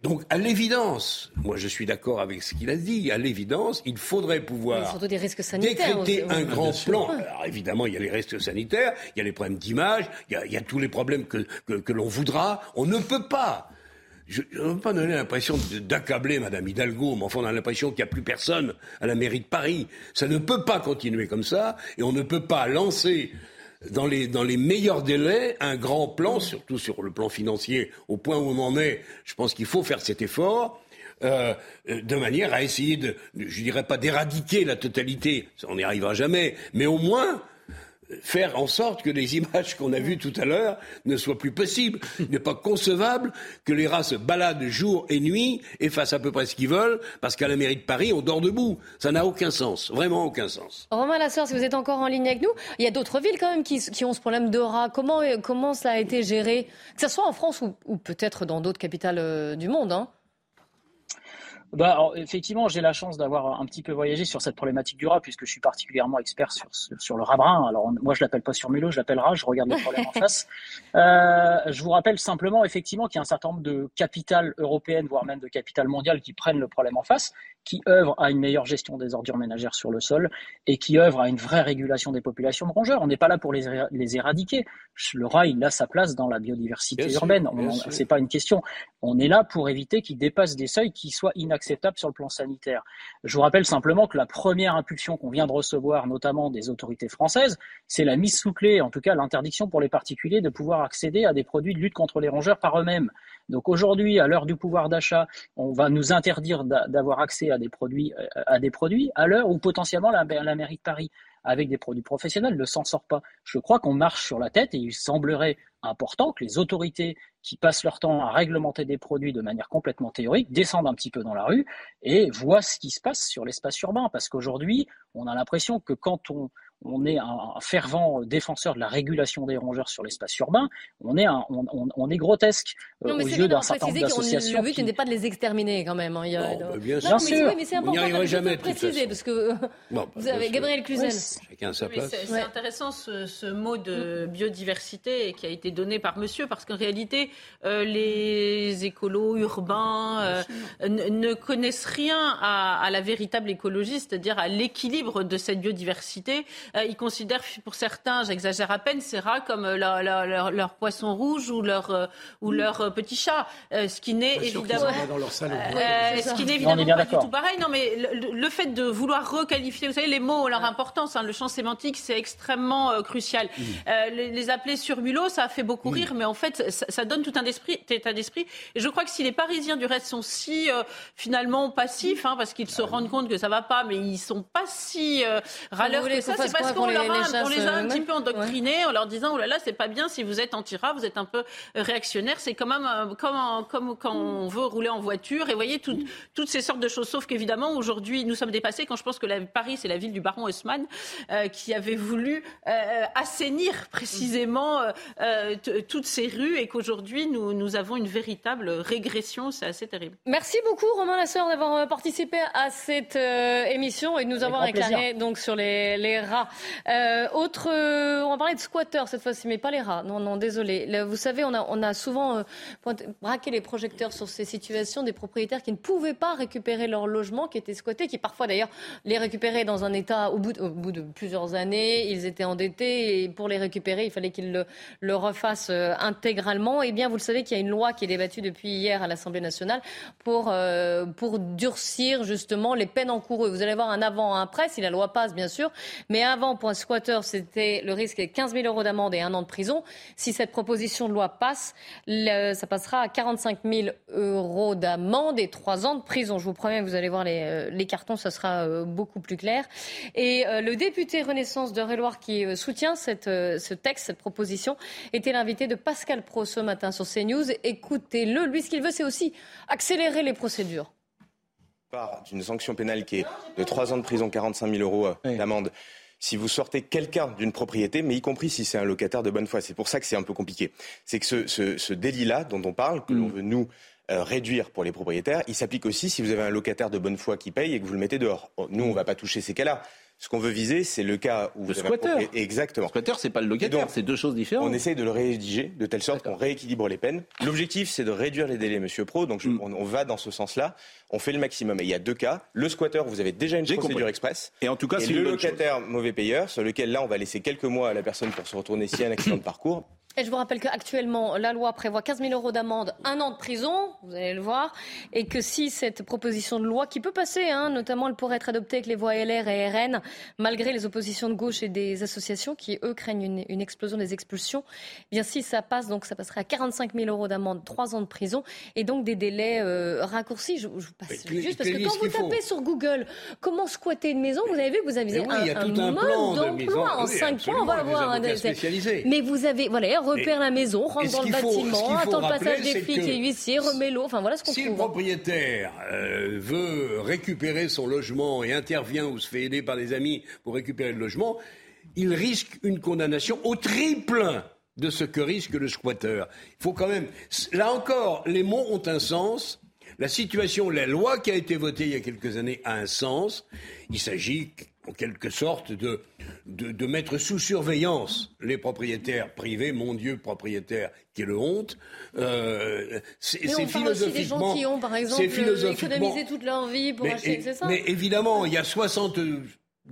Donc, à l'évidence, moi je suis d'accord avec ce qu'il a dit, à l'évidence, il faudrait pouvoir des risques sanitaires décréter un grand plan. Alors évidemment, il y a les risques sanitaires, il y a les problèmes d'image, il, il, y a tous les problèmes que, que, que l'on voudra. On ne peut pas. Je ne veux pas donner l'impression d'accabler Madame Hidalgo, mais enfin on a l'impression qu'il n'y a plus personne à la mairie de Paris. Ça ne peut pas continuer comme ça, et on ne peut pas lancer dans les, dans les meilleurs délais un grand plan, surtout sur le plan financier, au point où on en est. Je pense qu'il faut faire cet effort. Euh, de manière à essayer de, je dirais pas d'éradiquer la totalité, on n'y arrivera jamais, mais au moins faire en sorte que les images qu'on a vues tout à l'heure ne soient plus possibles. Il n'est pas concevable que les rats se baladent jour et nuit et fassent à peu près ce qu'ils veulent, parce qu'à la mairie de Paris, on dort debout. Ça n'a aucun sens, vraiment aucun sens. Romain Lasseur, si vous êtes encore en ligne avec nous, il y a d'autres villes quand même qui, ont ce problème de rats. Comment, comment ça a été géré, que ce soit en France ou, peut-être dans d'autres capitales euh, du monde hein bah, effectivement, j'ai la chance d'avoir un petit peu voyagé sur cette problématique du rat, puisque je suis particulièrement expert sur, sur, le rat brun. Alors, moi, je l'appelle pas sur Mélo, je l'appelle rat, je regarde le problème en face. Euh, je vous rappelle simplement, effectivement, qu'il y a un certain nombre de capitales européennes, voire même de capitales mondiales, qui prennent le problème en face, qui œuvrent à une meilleure gestion des ordures ménagères sur le sol et qui œuvrent à une vraie régulation des populations de rongeurs. On n'est pas là pour les, les éradiquer. Le rat, il a sa place dans la biodiversité urbaine. C'est pas une question. On est là pour éviter qu'il dépasse des seuils qui soient inacceptables sur le plan sanitaire. Je vous rappelle simplement que la première impulsion qu'on vient de recevoir, notamment des autorités françaises, c'est la mise sous clé, en tout cas l'interdiction pour les particuliers de pouvoir accéder à des produits de lutte contre les rongeurs par eux-mêmes. Donc aujourd'hui, à l'heure du pouvoir d'achat, on va nous interdire d'avoir accès à des produits, euh, à des produits, à l'heure où potentiellement la, la mairie de Paris, avec des produits professionnels, ne s'en sort pas. Je crois qu'on marche sur la tête et il semblerait important que les autorités qui passent leur temps à réglementer des produits de manière complètement théorique descendent un petit peu dans la rue et voient ce qui se passe sur l'espace urbain. Parce qu'aujourd'hui, on a l'impression que quand on, on est un, fervent défenseur de la régulation des rongeurs sur l'espace urbain, on est, un, on, est grosesque euh, aux yeux d'un certain nombre d'associations. Le but n'est pas de les exterminer quand même. Hein. Bah, bien, sûr. Mais, c'est important de jamais, préciser parce que bah, vous avez Gabriel Cluzel. Chacun sa place. C'est intéressant ce, mot de biodiversité qui a été donné par monsieur parce qu'en réalité, euh, les écolos urbains euh, ne connaissent rien à, à la véritable écologie, c'est-à-dire à l'équilibre de cette biodiversité euh, ils considèrent pour certains, j'exagère à peine, ces rats comme euh, leur, leur, leur, poisson rouge ou leur, euh, ou leur petit chat. ce qui n'est évidemment, dans leur salon. ce qui n'est évidemment pas du tout pareil. Non, mais le, fait de vouloir requalifier, vous savez, les mots ont leur importance. Hein, le champ sémantique, c'est extrêmement crucial. Les, les, appeler sur mulot, ça a fait beaucoup rire, mais en fait, ça, donne tout un état d'esprit. Et je crois que si les Parisiens, du reste, sont si finalement passifs, hein, parce qu'ils se rendent compte que ça va pas, mais ils sont pas si râleurs que ça, parce qu'on les, on les a un petit peu endoctrinés en leur disant oh là là c'est pas bien si vous êtes anti-rat, vous êtes un peu réactionnaire. C'est quand même comme, comme quand on veut rouler en voiture et vous voyez toutes ces sortes de choses. Sauf qu'évidemment aujourd'hui nous sommes dépassés quand je pense que la, Paris c'est la ville du baron Haussmann qui avait voulu assainir précisément toutes ces rues et qu'aujourd'hui nous, nous avons une véritable régression. C'est assez terrible. Merci beaucoup Romain Lasseur d'avoir participé à cette émission et de nous avoir éclairé donc sur les, les rats. Euh, autre, euh, on va parler de squatteurs cette fois-ci, mais pas les rats. Non, non, désolé. vous savez, on a, souvent euh, braqué les projecteurs sur ces situations des propriétaires qui ne pouvaient pas récupérer leur logement, qui étaient squattés, qui parfois d'ailleurs les récupéraient dans un état au bout, de, plusieurs années. Ils étaient endettés et pour les récupérer, il fallait qu'ils le, refassent intégralement. Eh bien, vous le savez qu'il y a une loi qui est débattue depuis hier à l'Assemblée nationale pour, pour durcir justement les peines encoureues. Vous allez voir un avant, un après, si la loi passe, bien sûr. Mais avant, pour un squatter, c'était le risque de 15 000 euros d'amende et un an de prison. Si cette proposition de loi passe, ça passera à 45 000 euros d'amende et trois ans de prison. Je vous promets, vous allez voir les, euh, les cartons, ça sera euh, beaucoup plus clair. Et euh, le député Renaissance de Réloir qui soutient cette, ce texte, cette proposition, était l'invité de Pascal Pro ce matin sur CNews. Écoutez-le. Lui, ce qu'il veut, c'est aussi accélérer les procédures d'une sanction pénale qui est de 3 ans de prison, 45 000 euros d'amende, si vous sortez quelqu'un d'une propriété, mais y compris si c'est un locataire de bonne foi. C'est pour ça que c'est un peu compliqué. C'est que ce, ce, délit-là dont on parle, que l'on mm. veut nous euh, réduire pour les propriétaires, il s'applique aussi si vous avez un locataire de bonne foi qui paye et que vous le mettez dehors. Nous, on ne va pas toucher ces cas-là. Ce qu'on veut viser, c'est le cas où le squatter. Exactement. Le squatter, c'est pas le locataire, c'est deux choses différentes. On essaye de le rédiger de telle sorte qu'on rééquilibre les peines. L'objectif, c'est de réduire les délais, Monsieur Pro. Donc, mm. on, va dans ce sens-là. On fait le maximum. Et il y a deux cas. Le squatter, vous avez déjà une procédure express. Et en tout cas, c'est le locataire mauvais payeur, sur lequel là, on va laisser quelques mois à la personne pour se retourner s'il y a un accident de parcours. Et je vous rappelle qu'actuellement, la loi prévoit 15 000 euros d'amende, un an de prison, vous allez le voir, et que si cette proposition de loi, qui peut passer, hein, notamment elle pourrait être adoptée avec les voix LR et RN, malgré les oppositions de gauche et des associations qui, eux, craignent une, explosion des expulsions, eh bien si ça passe, donc ça passerait à 45 000 euros d'amende, 3 ans de prison, et donc des délais euh, raccourcis. Je, vous passe juste parce que quand vous tapez sur Google comment squatter une maison, vous avez vu que vous avez un, un, mode d'emploi en 5 points, on va le voir. Mais vous avez, voilà, repère la maison, rentre dans le bâtiment, attend le passage des flics et huissiers, remet l'eau. Enfin voilà ce qu'on Si le propriétaire euh, veut récupérer son logement et intervient ou se fait aider par des amis pour récupérer le logement, il risque une condamnation au triple de ce que risque le squatteur. Il faut quand même. Là encore, les mots ont un sens. La situation, la loi qui a été votée il y a quelques années a un sens. Il s'agit en quelque sorte de, de, mettre sous surveillance les propriétaires privés, mon Dieu, propriétaires, quelle honte. Euh, c'est philosophiquement. des gens qui ont, par exemple, économisé toute leur vie pour acheter, c'est ça Mais évidemment, il y a 60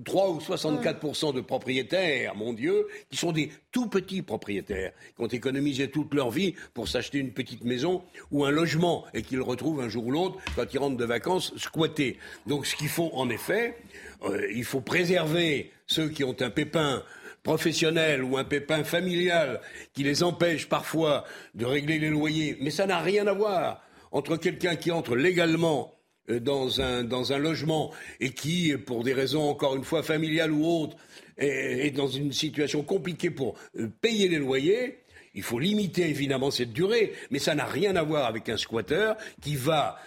3 ou 64% de propriétaires, mon Dieu, qui sont des tout petits propriétaires, qui ont économisé toute leur vie pour s'acheter une petite maison ou un logement et qu'ils retrouvent un jour ou l'autre, quand ils rentrent de vacances, squattés. Donc ce qu'il faut en effet, euh, il faut préserver ceux qui ont un pépin professionnel ou un pépin familial qui les empêche parfois de régler les loyers. Mais ça n'a rien à voir entre quelqu'un qui entre légalement euh, dans un, dans un logement et qui, pour des raisons encore une fois familiales ou autres, est, dans une situation compliquée pour euh, payer les loyers, il faut limiter évidemment cette durée, mais ça n'a rien à voir avec un squatteur qui va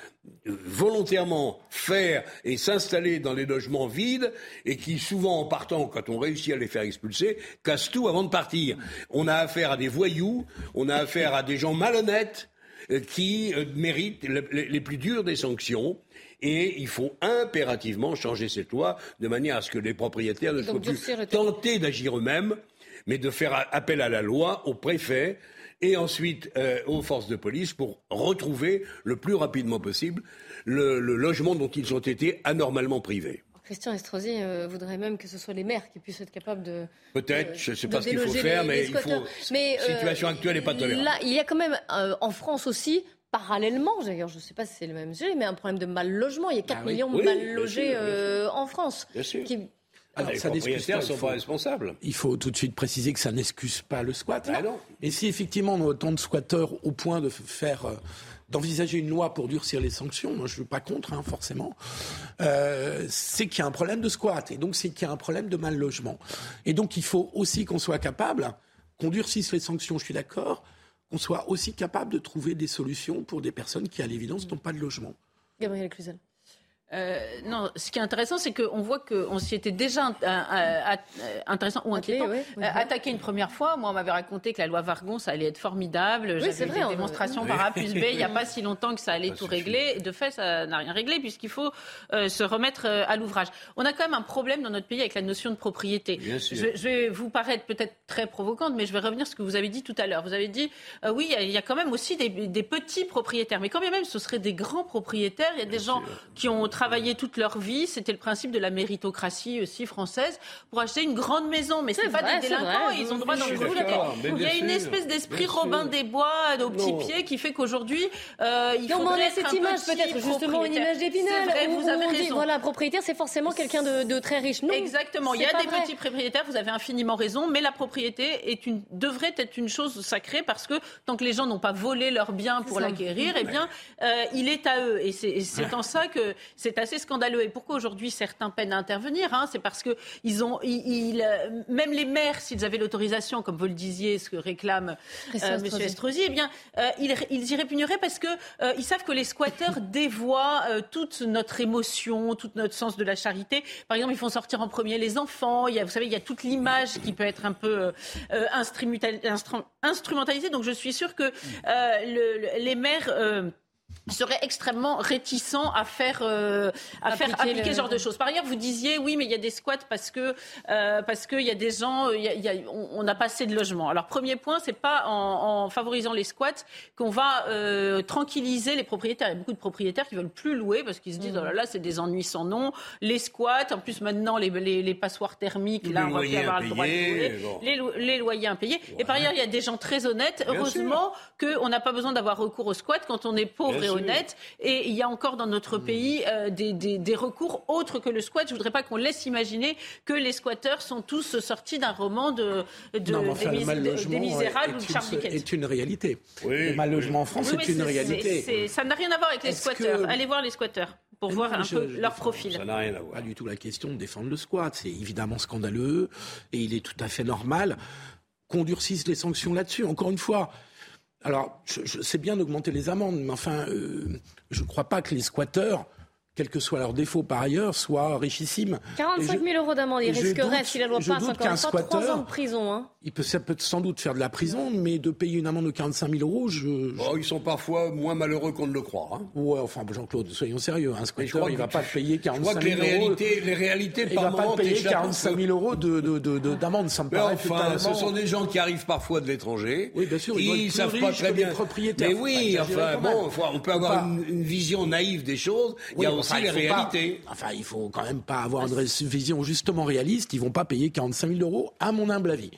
volontairement faire et s'installer dans les logements vides et qui souvent en partant, quand on réussit à les faire expulser, casse tout avant de partir. On a affaire à des voyous, on a affaire à des gens malhonnêtes qui méritent les plus dures des sanctions et il faut impérativement changer cette loi de manière à ce que les propriétaires ne soient plus tentés d'agir eux-mêmes, mais de faire appel à la loi, au préfet et ensuite euh, aux forces de police pour retrouver le plus rapidement possible le, logement dont ils ont été anormalement privés. Christian Estrosi euh, voudrait même que ce soit les maires qui puissent être capables de. Peut-être, je ne sais pas ce qu'il faut faire, mais, il faut. Mais, la situation actuelle n'est pas tolérable. Là, il y a quand même en France aussi parallèlement, d'ailleurs, je ne sais pas si c'est le même sujet, mais un problème de mal logement. Il y a 4 ah millions de mal logés euh, en France. Alors, les propriétaires ne sont pas responsables. Il faut tout de suite préciser que ça n'excuse pas le squat. Ah Et si effectivement on a autant de squatteurs au point de faire euh, d'envisager une loi pour durcir les sanctions, moi je ne suis pas contre, hein, forcément, euh, c'est qu'il y a un problème de squat, et donc c'est qu'il y a un problème de mal logement. Et donc il faut aussi qu'on soit capable, qu'on durcisse les sanctions, je suis d'accord, qu'on soit aussi capable de trouver des solutions pour des personnes qui, à l'évidence, n'ont pas de logement. Gabriel Cluzel. Euh, non, ce qui est intéressant, c'est qu'on voit qu'on s'y était déjà intéressant ou inquiétant euh, attaqué une première fois. Moi, on m'avait raconté que la loi Vargon, ça allait être formidable. Oui, J'avais des démonstrations par A plus B. Il n'y a pas si longtemps que ça allait tout régler. De fait, ça n'a rien réglé puisqu'il faut euh, se remettre à l'ouvrage. On a quand même un problème dans notre pays avec la notion de propriété. Je, je, vais vous paraître peut-être très provocante, mais je vais revenir sur ce que vous avez dit tout à l'heure. Vous avez dit, oui, il y, a quand même aussi des, des, petits propriétaires. Mais quand bien même ce seraient des grands propriétaires, il y a des gens qui ont travaillé toute leur vie. C'était le principe de la méritocratie aussi française pour acheter une grande maison. Mais c'est pas des délinquants. Ils ont droit d'en Il y a une espèce d'esprit Robin des Bois aux petits pieds qui fait qu'aujourd'hui, euh, il faut cette image peut-être justement une image d'épinal. Vous avez raison. voilà, propriétaire, c'est forcément quelqu'un de, très riche. Non, Exactement. Il y a des petits propriétaires. Vous avez infiniment raison. Mais la propriété est une, devrait être une chose sacrée parce que tant que les gens n'ont pas volé leur bien pour l'acquérir, eh bien, euh, il est à eux. Et c'est en ça que c'est assez scandaleux. Et pourquoi aujourd'hui certains peinent à intervenir hein C'est parce que ils ont, ils, euh, même les maires, s'ils avaient l'autorisation, comme vous le disiez, ce que réclame euh, M. Estrosi, eh bien, euh, ils, ils, y répugneraient parce que ils savent que les squatteurs dévoient toute notre émotion, tout notre sens de la charité. Par exemple, ils font sortir en premier les enfants. Il y a, vous savez, il y a toute l'image qui peut être un peu instrumentalisée. Donc, je suis sûre que le, les maires serait extrêmement réticent à faire, euh, à appliquer faire appliquer ce genre de choses. Par ailleurs, vous disiez oui, mais il y a des squats parce que euh, parce qu'il y a des gens, y a, on n'a pas assez de logements. Alors premier point, c'est pas en, en, favorisant les squats qu'on va euh, tranquilliser les propriétaires. Il y a beaucoup de propriétaires qui veulent plus louer parce qu'ils se disent mmh. oh là là, c'est des ennuis sans nom. Les squats, en plus maintenant les, les, les passoires thermiques, là on va plus avoir le droit de louer. Les, les, loyers impayés. Et par ailleurs, il y a des gens très honnêtes. Heureusement qu'on n'a pas besoin d'avoir recours aux squats quand on est pauvre et honnête. Et il y a encore dans notre mmh. pays euh, des, des, recours autres que le squat. Je voudrais pas qu'on laisse imaginer que les squatteurs sont tous sortis d'un roman de, de des, misérables ou de Charles Dickens. C'est une réalité. le mal logement en France, c'est une réalité. ça n'a rien à voir avec les squatteurs. Allez voir les squatteurs pour voir un peu leur profil. Ça n'a rien à voir. Pas du tout la question de défendre le squat. C'est évidemment scandaleux et il est tout à fait normal qu'on durcisse les sanctions là-dessus. Encore une fois, alors, sais bien d'augmenter les amendes, mais enfin, euh, je ne crois pas que les squatteurs quels que soient leurs défauts par ailleurs, soient richissimes. 45 000 euros d'amende, il risquerait, si la loi passe, encore une fois, 3 ans de prison. Hein. Il peut, ça peut sans doute faire de la prison, mais de payer une amende de 45 000 euros, je... Oh, ils sont parfois moins malheureux qu'on ne le croit. Hein. Ouais, enfin, Jean-Claude, soyons sérieux. Un squatter, il ne va pas payer 45 000 euros. Réalités, les réalités, il ne va pas payer 45 000 euros d'amende, de, de, de, ça me paraît enfin, ce sont des gens qui arrivent parfois de l'étranger. Oui, bien sûr, ils ne savent pas très bien. Mais oui, enfin, bon, on peut avoir une vision naïve des choses. Il y a aussi les réalités. Enfin, il faut quand même pas avoir une vision justement réaliste. Ils vont pas payer 45 000 euros, à mon humble avis.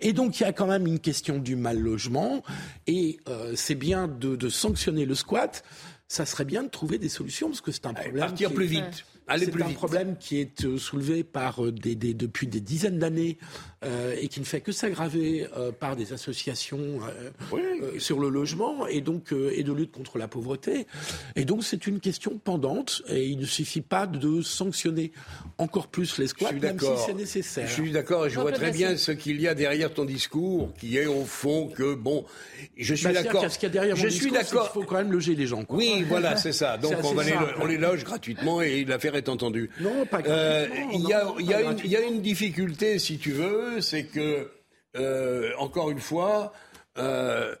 Et donc, il y a quand même une question du mal logement. Et euh, c'est bien de, sanctionner le squat. Ça serait bien de trouver des solutions parce que c'est un problème. Partir plus vite. C'est un problème qui est euh, soulevé par euh, des, depuis des dizaines d'années euh, et qui ne fait que s'aggraver par des associations sur le logement et donc et de lutte contre la pauvreté. Et donc c'est une question pendante et il ne suffit pas de sanctionner encore plus les squats, même si c'est nécessaire. Je suis d'accord et je vois très bien ce qu'il y a derrière ton discours, qui est au fond que bon, je suis bah, d'accord. Ce qu'il y a derrière mon je discours, suis d'accord. Il faut quand même loger les gens. Quoi. Oui, voilà, c'est ça. Donc on, va les, on les loge gratuitement et l'affaire est entendu. Non, pas euh, Il y, a une difficulté, si tu veux, c'est que, euh, encore une fois, euh,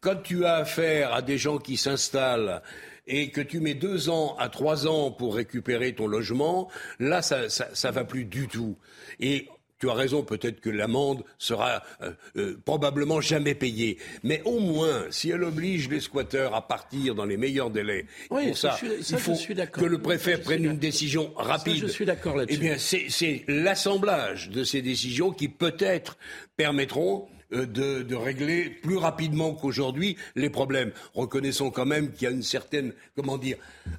quand tu as affaire à des gens qui s'installent et que tu mets deux ans à trois ans pour récupérer ton logement, là, ça, ça, ça va plus du tout. Et tu as raison, peut-être que l'amende sera euh, euh, probablement jamais payée. Mais au moins, si elle oblige les squatteurs à partir dans les meilleurs délais, pour ça, il faut que le préfet prenne une décision rapide. je suis d'accord là-dessus. Eh bien, c'est l'assemblage de ces décisions qui peut-être permettront euh, de, régler plus rapidement qu'aujourd'hui les problèmes. Reconnaissons quand même qu'il y a une certaine, comment dire,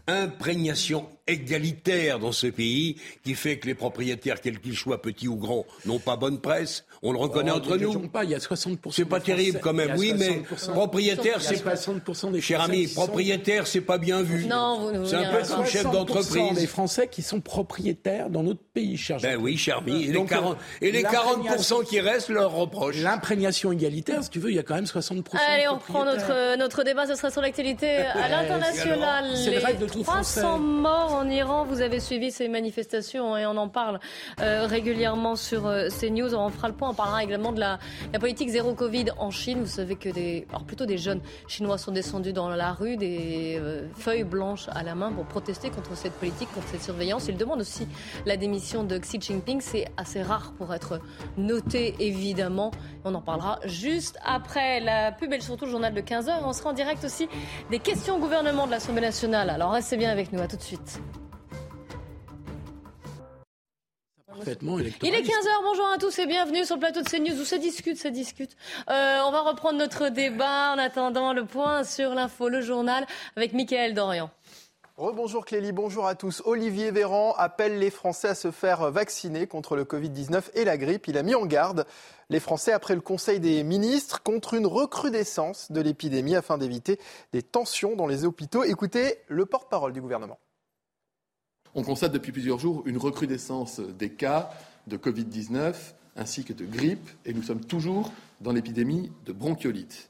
imprégnation égalitaire dans ce pays qui fait que les propriétaires, quels qu'ils soient, petits ou grands, n'ont pas bonne presse. On le reconnaît oh, entre nous. Pas, il y a 60 C'est pas terrible quand même, oui, mais propriétaire, c'est pas 60 des cher ami, propriétaire, c'est pas bien vu. Non, c'est un peu comme chef d'entreprise. des Français qui sont propriétaires dans notre pays, cher Ben oui, cher ami. Et, les 40, et les 40 qui restent leur reprochent. L'imprégnation égalitaire, si tu veux, il y a quand même 60 Allez, on reprend notre, notre débat, ce sera sur l'actualité à l'international. C'est le rêve de tout 300 morts en Iran, vous avez suivi ces manifestations et on en parle euh, régulièrement sur euh, CNews. On fera le point, on parlera également de la, la, politique zéro Covid en Chine. Vous savez que des, alors plutôt des jeunes chinois sont descendus dans la rue, des euh, feuilles blanches à la main pour protester contre cette politique, contre cette surveillance. Ils demandent aussi la démission de Xi Jinping. C'est assez rare pour être noté, évidemment. On en parlera juste après la pub et surtout le journal de 15h. On sera en direct aussi des questions au gouvernement de l'Assemblée nationale. Alors restez bien avec nous. À tout de suite. Il est 15h, bonjour à tous et bienvenue sur le plateau de CNews où ça discute, ça discute. Euh, on va reprendre notre débat en attendant le point sur l'info, le journal avec Mickaël Dorian. Rebonjour Clélie, bonjour à tous. Olivier Véran appelle les Français à se faire vacciner contre le Covid-19 et la grippe. Il a mis en garde les Français après le Conseil des ministres contre une recrudescence de l'épidémie afin d'éviter des tensions dans les hôpitaux. Écoutez le porte-parole du gouvernement. On constate depuis plusieurs jours une recrudescence des cas de Covid-19 ainsi que de grippe et nous sommes toujours dans l'épidémie de bronchiolite.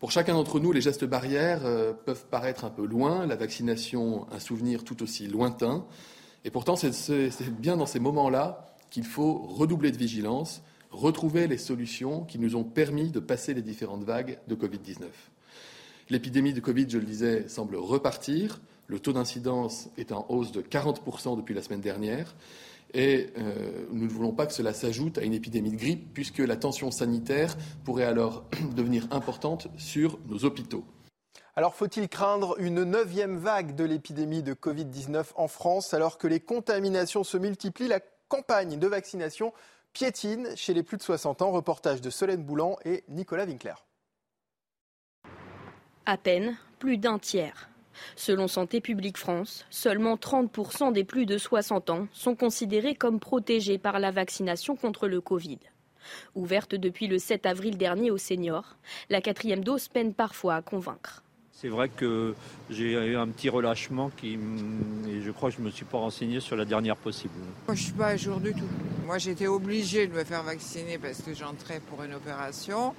Pour chacun d'entre nous, les gestes barrières euh, peuvent paraître un peu loin, la vaccination un souvenir tout aussi lointain. Et pourtant, c'est bien dans ces moments-là qu'il faut redoubler de vigilance, retrouver les solutions qui nous ont permis de passer les différentes vagues de Covid-19. L'épidémie de Covid, je le disais, semble repartir. Le taux d'incidence est en hausse de 40% depuis la semaine dernière. Et euh, nous ne voulons pas que cela s'ajoute à une épidémie de grippe, puisque la tension sanitaire pourrait alors devenir importante sur nos hôpitaux. Alors faut-il craindre une neuvième vague de l'épidémie de Covid-19 en France alors que les contaminations se multiplient? La campagne de vaccination piétine chez les plus de 60 ans. Reportage de Solène Boulan et Nicolas Winkler. À peine plus d'un tiers Selon Santé publique France, seulement 30% des plus de 60 ans sont considérés comme protégés par la vaccination contre le Covid. Ouverte depuis le 7 avril dernier aux seniors, la quatrième dose peine parfois à convaincre. C'est vrai que j'ai eu un petit relâchement qui, et je crois que je ne me suis pas renseigné sur la dernière possible. Moi, je ne suis pas à jour du tout. Moi, j'étais obligée de me faire vacciner parce que j'entrais pour une opération.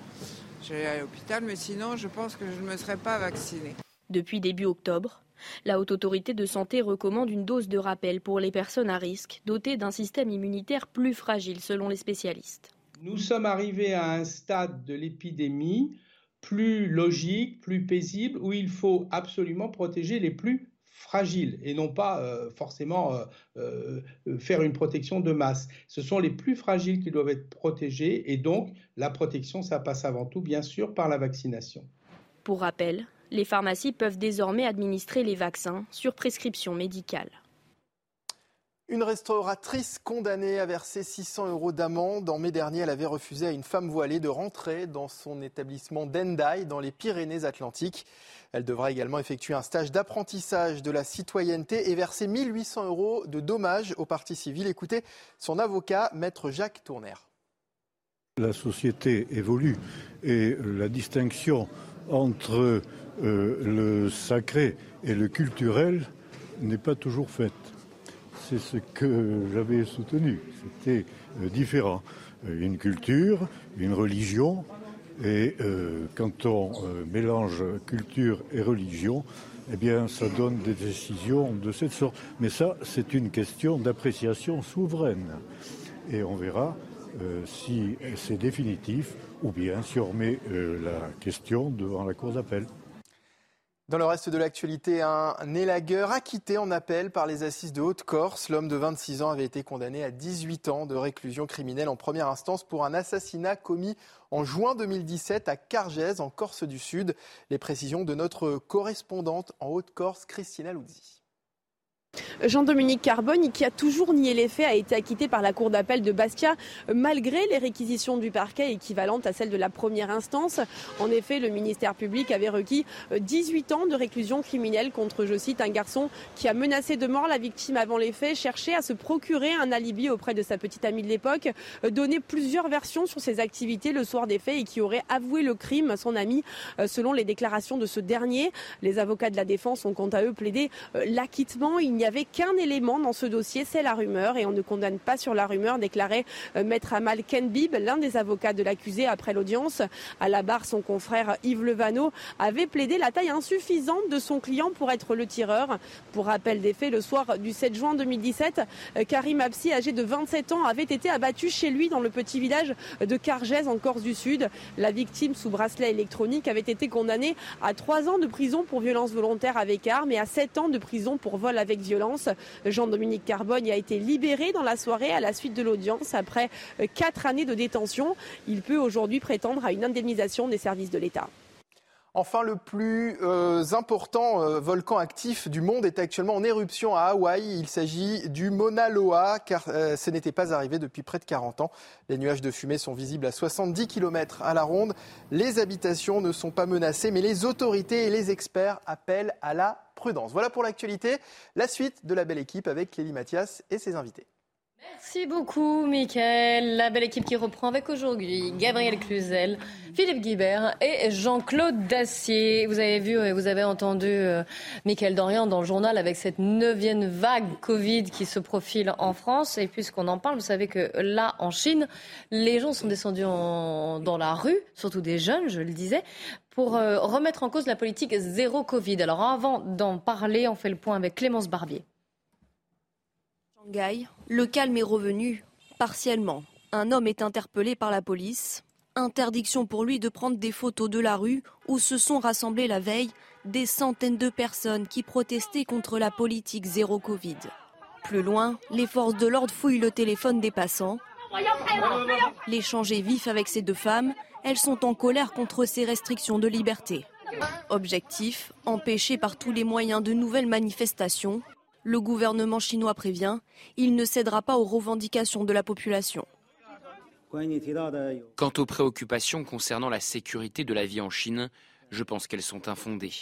J'allais à l'hôpital, mais sinon, je pense que je ne me serais pas vaccinée. Depuis début octobre, la Haute Autorité de Santé recommande une dose de rappel pour les personnes à risque, dotées d'un système immunitaire plus fragile selon les spécialistes. Nous sommes arrivés à un stade de l'épidémie plus logique, plus paisible, où il faut absolument protéger les plus fragiles et non pas euh, forcément euh, euh, faire une protection de masse. Ce sont les plus fragiles qui doivent être protégés et donc la protection, ça passe avant tout, bien sûr, par la vaccination. Pour rappel, les pharmacies peuvent désormais administrer les vaccins sur prescription médicale. Une restauratrice condamnée à verser 600 euros d'amende. En mai dernier, elle avait refusé à une femme voilée de rentrer dans son établissement d'Endai, dans les Pyrénées-Atlantiques. Elle devra également effectuer un stage d'apprentissage de la citoyenneté et verser 1800 euros de dommages aux parties civiles. Écoutez son avocat, maître Jacques Tourner. La société évolue et la distinction entre euh, le sacré et le culturel n'est pas toujours faite. C'est ce que j'avais soutenu. C'était euh, différent. Euh, une culture, une religion, et quand on mélange culture et religion, eh bien, ça donne des décisions de cette sorte. Mais ça, c'est une question d'appréciation souveraine. Et on verra si c'est définitif ou bien si on remet la question devant la Cour d'appel. Dans le reste de l'actualité, un élagueur acquitté en appel par les assises de Haute-Corse. L'homme de 26 ans avait été condamné à 18 ans de réclusion criminelle en première instance pour un assassinat commis en juin 2017 à Cargèse, en Corse du Sud. Les précisions de notre correspondante en Haute-Corse, Christina Luzzi. Jean-Dominique Carbone, qui a toujours nié les faits, a été acquitté par la Cour d'appel de Bastia, malgré les réquisitions du parquet équivalentes à celles de la première instance. En effet, le ministère public avait requis 18 ans de réclusion criminelle contre, je cite, un garçon qui a menacé de mort la victime avant les faits, cherchait à se procurer un alibi auprès de sa petite amie de l'époque, donné plusieurs versions sur ses activités le soir des faits et qui aurait avoué le crime à son ami, selon les déclarations de ce dernier. Les avocats de la défense ont quant à eux plaidé l'acquittement. Avait qu'un élément dans ce dossier, c'est la rumeur, et on ne condamne pas sur la rumeur, déclarait euh, Maître Amal Kenbib, l'un des avocats de l'accusé après l'audience. À la barre, son confrère Yves Levano avait plaidé la taille insuffisante de son client pour être le tireur. Pour rappel des faits, le soir du 7 juin 2017, euh, Karim Absi, âgé de 27 ans, avait été abattu chez lui dans le petit village de Cargès en Corse du Sud. La victime sous bracelet électronique avait été condamnée à 3 ans de prison pour violence volontaire avec arme et à 7 ans de prison pour vol avec violence. Jean-Dominique Carbone a été libéré dans la soirée à la suite de l'audience après euh, quatre années de détention. Il peut aujourd'hui prétendre à une indemnisation des services de l'État. Enfin, le plus euh, important euh, volcan actif du monde est actuellement en éruption à Hawaï. Il s'agit du Mauna Loa, car ce n'était pas arrivé depuis près de 40 ans. Les nuages de fumée sont visibles à 70 km à la ronde. Les habitations ne sont pas menacées, mais les autorités et les experts appellent à la prudence. Voilà pour l'actualité. La suite de la belle équipe avec Clélie Mathias et ses invités. Merci beaucoup, Mickaël. La belle équipe qui reprend avec aujourd'hui Gabriel Cluzel, Philippe Guibert et Jean-Claude Dacier. Vous avez vu et vous avez entendu euh, Mickaël Dorian dans le journal avec cette neuvième vague Covid qui se profile en France. Et puisqu'on en parle, vous savez que là, en Chine, les gens sont descendus dans la rue, surtout des jeunes, je le disais, pour euh, remettre en cause la politique zéro Covid. Alors avant d'en parler, on fait le point avec Clémence Barbier. Le calme est revenu, partiellement. Un homme est interpellé par la police. Interdiction pour lui de prendre des photos de la rue où se sont rassemblées la veille des centaines de personnes qui protestaient contre la politique zéro Covid. Plus loin, les forces de l'ordre fouillent le téléphone des passants. L'échange est vif avec ces deux femmes. Elles sont en colère contre ces restrictions de liberté. Objectif, empêcher par tous les moyens de nouvelles manifestations le gouvernement chinois prévient, il ne cédera pas aux revendications de la population. Quant aux préoccupations concernant la sécurité de la vie en Chine, je pense qu'elles sont infondées.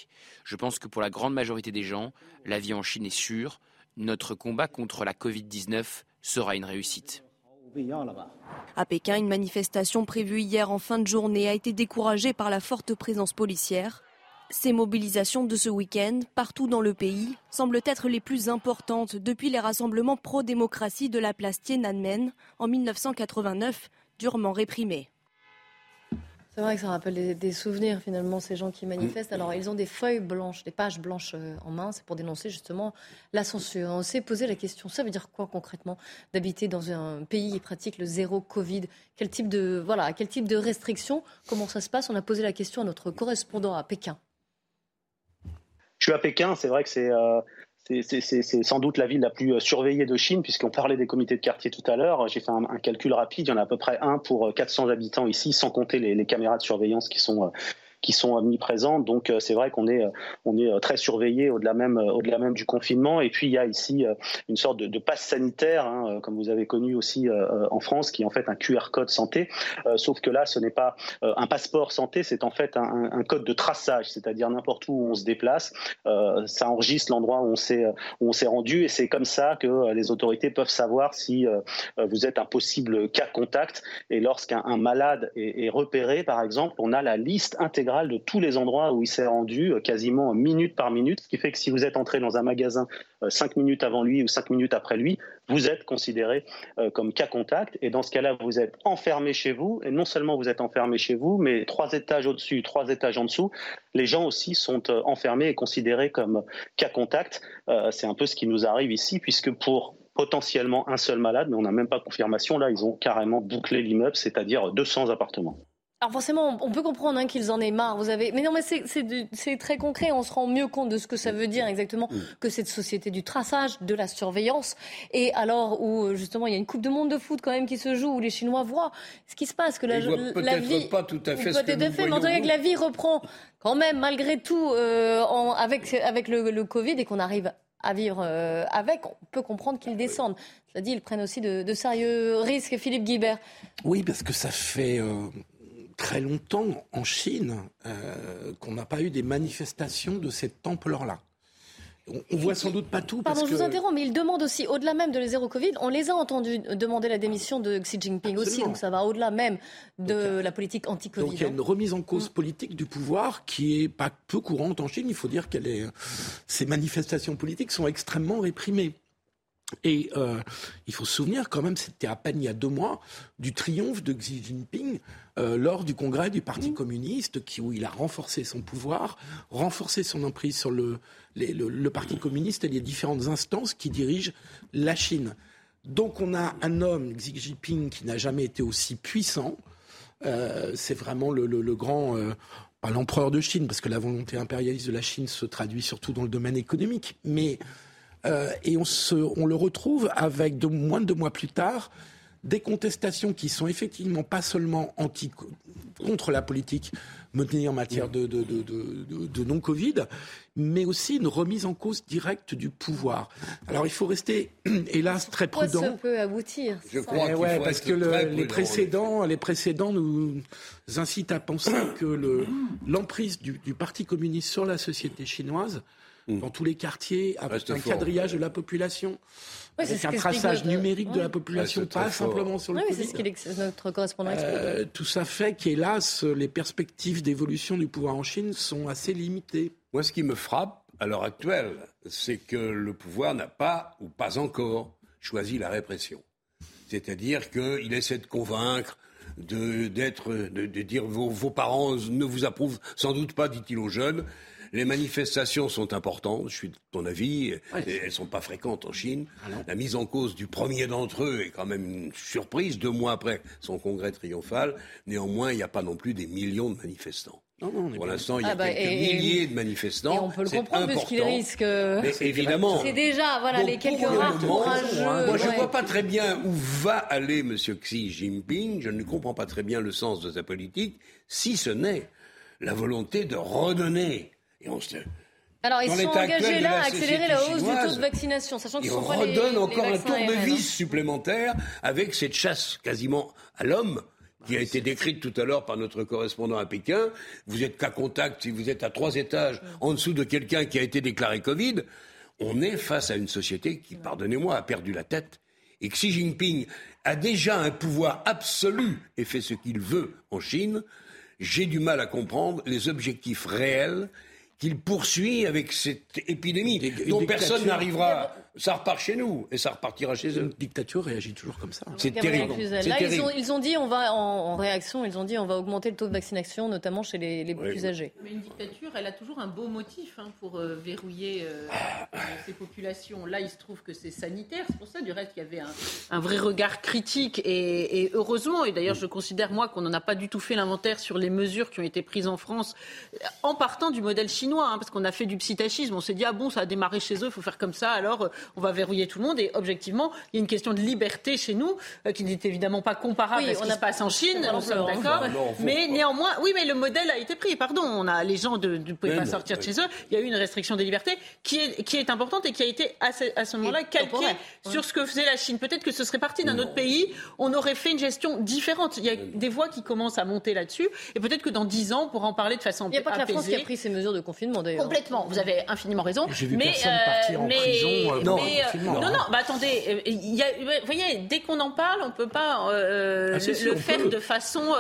Je pense que pour la grande majorité des gens, la vie en Chine est sûre. Notre combat contre la Covid-19 sera une réussite. À Pékin, une manifestation prévue hier en fin de journée a été découragée par la forte présence policière. Ces mobilisations de ce week-end, partout dans le pays, semblent être les plus importantes depuis les rassemblements pro-démocratie de la place Tiananmen en 1989, durement réprimés. C'est vrai que ça rappelle des, souvenirs finalement, ces gens qui manifestent. Alors ils ont des feuilles blanches, des pages blanches euh, en main, c'est pour dénoncer justement la censure. On s'est posé la question, ça veut dire quoi concrètement d'habiter dans un pays qui pratique le zéro Covid? Quel type de voilà, quel type de restrictions? Comment ça se passe? On a posé la question à notre correspondant à Pékin. Je suis à Pékin, c'est vrai que c'est euh, sans doute la ville la plus euh, surveillée de Chine, puisqu'on parlait des comités de quartier tout à l'heure. J'ai fait un, calcul rapide, il y en a à peu près un pour 400 euh, habitants ici, sans compter les caméras de surveillance qui sont qui sont omniprésentes. Donc euh, c'est vrai qu'on est, euh, on est euh, très surveillé au-delà même, au-delà même du confinement. Et puis il y a ici une sorte de, passe sanitaire, hein, comme vous avez connu aussi en France, qui est en fait un QR code santé. sauf que là, ce n'est pas un passeport santé, c'est en fait un, code de traçage, c'est-à-dire n'importe où on se déplace, ça enregistre l'endroit où on s'est rendu et c'est comme ça que les autorités peuvent savoir si vous êtes un possible cas contact. Et lorsqu'un malade est repéré, par exemple, on a la liste intégrale de tous les endroits où il s'est rendu, euh, quasiment minute par minute, ce qui fait que si vous êtes entré dans un magasin euh, cinq minutes avant lui ou cinq minutes après lui, vous êtes considéré euh, comme cas contact. Et dans ce cas-là, vous êtes enfermé chez vous. Et non seulement vous êtes enfermé chez vous, mais trois étages au-dessus, trois étages en dessous, les gens aussi sont enfermés et considérés comme cas contact. C'est un peu ce qui nous arrive ici, puisque pour potentiellement un seul malade, mais on n'a même pas confirmation, là, ils ont carrément bouclé l'immeuble, c'est-à-dire 200 appartements. Alors forcément, on peut comprendre hein, qu'ils en aient marre. Vous avez, mais non, mais c'est très concret. On se rend mieux compte de ce que ça veut dire exactement mm. que cette société du traçage, de la surveillance. Et alors où justement il y a une Coupe de Monde de foot quand même qui se joue, où les Chinois voient ce qui se passe, que la, la vie, pas tout à fait ce que nous fait, mais que la vie reprend quand même malgré tout euh, en, avec avec le, le Covid et qu'on arrive à vivre euh, avec, on peut comprendre qu'ils descendent. Cela dit, ils prennent aussi de, sérieux risques. Philippe Guibert. Oui, parce que ça fait euh, très longtemps en Chine euh, qu'on n'a pas eu des manifestations de cette ampleur-là. On, voit sans doute pas tout. Pardon, je vous interromps, mais ils demandent aussi, au-delà même de zéro Covid, on les a entendus demander la démission de Xi Jinping aussi, donc ça va au-delà même de la politique anti-Covid. Donc il y a une remise en cause politique du pouvoir qui est pas peu courante en Chine. Il faut dire que ces manifestations politiques sont extrêmement réprimées. Et euh, il faut se souvenir quand même, c'était à peine il y a deux mois, du triomphe de Xi Jinping euh, lors du congrès du Parti communiste, qui, où il a renforcé son pouvoir, renforcé son emprise sur le, le, Parti communiste et les différentes instances qui dirigent la Chine. Donc on a un homme, Xi Jinping, qui n'a jamais été aussi puissant. Euh, c'est vraiment le, grand, pas l'empereur de Chine, parce que la volonté impérialiste de la Chine se traduit surtout dans le domaine économique, mais euh, et on, se, on, le retrouve avec de, moins de deux mois plus tard des contestations qui sont effectivement pas seulement anti, contre la politique menée en matière de, de, de, non-Covid, mais aussi une remise en cause directe du pouvoir. Alors il faut rester, hélas, très prudent. Ça peut aboutir? Je crois eh ouais, parce que les précédents, les précédents nous incitent à penser que l'emprise du, du Parti communiste sur la société chinoise Mm. dans tous les quartiers, avec un quadrillage de la population, avec un traçage numérique de la population, pas simplement sur le oui, C'est ce que notre correspondant euh, Tout ça fait qu'hélas, les perspectives d'évolution du pouvoir en Chine sont assez limitées. Moi, ce qui me frappe à l'heure actuelle, c'est que le pouvoir n'a pas, ou pas encore, choisi la répression. C'est-à-dire qu'il essaie de convaincre, de, d'être, de, dire vos, vos, parents ne vous approuvent sans doute pas, dit-il aux jeunes, les manifestations sont importantes, je suis de ton avis, elles ne sont pas fréquentes en Chine. Ah la mise en cause du premier d'entre eux est quand même une surprise, deux mois après son congrès triomphal. Néanmoins, il n'y a pas non plus des millions de manifestants. Pour l'instant, il y a ah bah, quelques milliers de manifestants. Et on peut le comprendre puisqu'ils risquent. Mais évidemment. C'est déjà voilà les quelques rares courageux. Moi, je ne vois pas très bien où va aller M. Xi Jinping. Je ne comprends pas très bien le sens de sa politique, si ce n'est la volonté de redonner alors, ils sont engagés là à accélérer la hausse du taux de vaccination, sachant qu'ils sont pas redonnent encore un tour de vis supplémentaire avec cette chasse quasiment à l'homme qui a été décrite tout à l'heure par notre correspondant à Pékin. Vous êtes cas contact si vous êtes à trois étages en dessous de quelqu'un qui a été déclaré Covid. On est face à une société qui, pardonnez-moi, a perdu la tête. Et Xi Jinping a déjà un pouvoir absolu et fait ce qu'il veut en Chine. J'ai du mal à comprendre les objectifs réels qu'il poursuit avec cette épidémie dont personne n'arrivera ça repart chez nous et ça repartira chez eux. Une dictature réagit toujours comme ça. C'est terrible. Là, Ils, ont, dit, on va en, réaction, ils ont dit, on va augmenter le taux de vaccination, notamment chez les, plus âgés. Mais une dictature, elle a toujours un beau motif hein, pour euh, verrouiller euh, euh, ces populations. Là, il se trouve que c'est sanitaire. C'est pour ça, du reste, qu'il y avait un, vrai regard critique et, heureusement. Et d'ailleurs, je considère moi qu'on n'en a pas du tout fait l'inventaire sur les mesures qui ont été prises en France en partant du modèle chinois, hein, parce qu'on a fait du psittachisme. On s'est dit ah bon, ça a démarré chez eux, il faut faire comme ça. Alors on va verrouiller tout le monde. Et objectivement, il y a une question de liberté chez nous euh, qui n'est évidemment pas comparable à ce qui se passe en Chine. Nous sommes d'accord. Mais néanmoins, oui, mais le modèle a été pris. Pardon, on a les gens ne pouvaient pas sortir de chez eux. Il y a eu une restriction des libertés qui est, qui est importante et qui a été à ce, à ce moment-là calquée sur ce que faisait la Chine. Peut-être que ce serait parti d'un autre pays, on aurait fait une gestion différente. Il y a des voix qui commencent à monter là-dessus. Et peut-être que dans dix ans, on pourra en parler de façon Il n'y a pas que la France qui a pris ces mesures de confinement d'ailleurs. Complètement. Vous avez infiniment raison. J'ai vu mais, personne partir en prison. Euh, non, non, non, bah attendez, euh, il y a, vous voyez, dès qu'on en parle, on ne peut pas euh, ah, le, faire de façon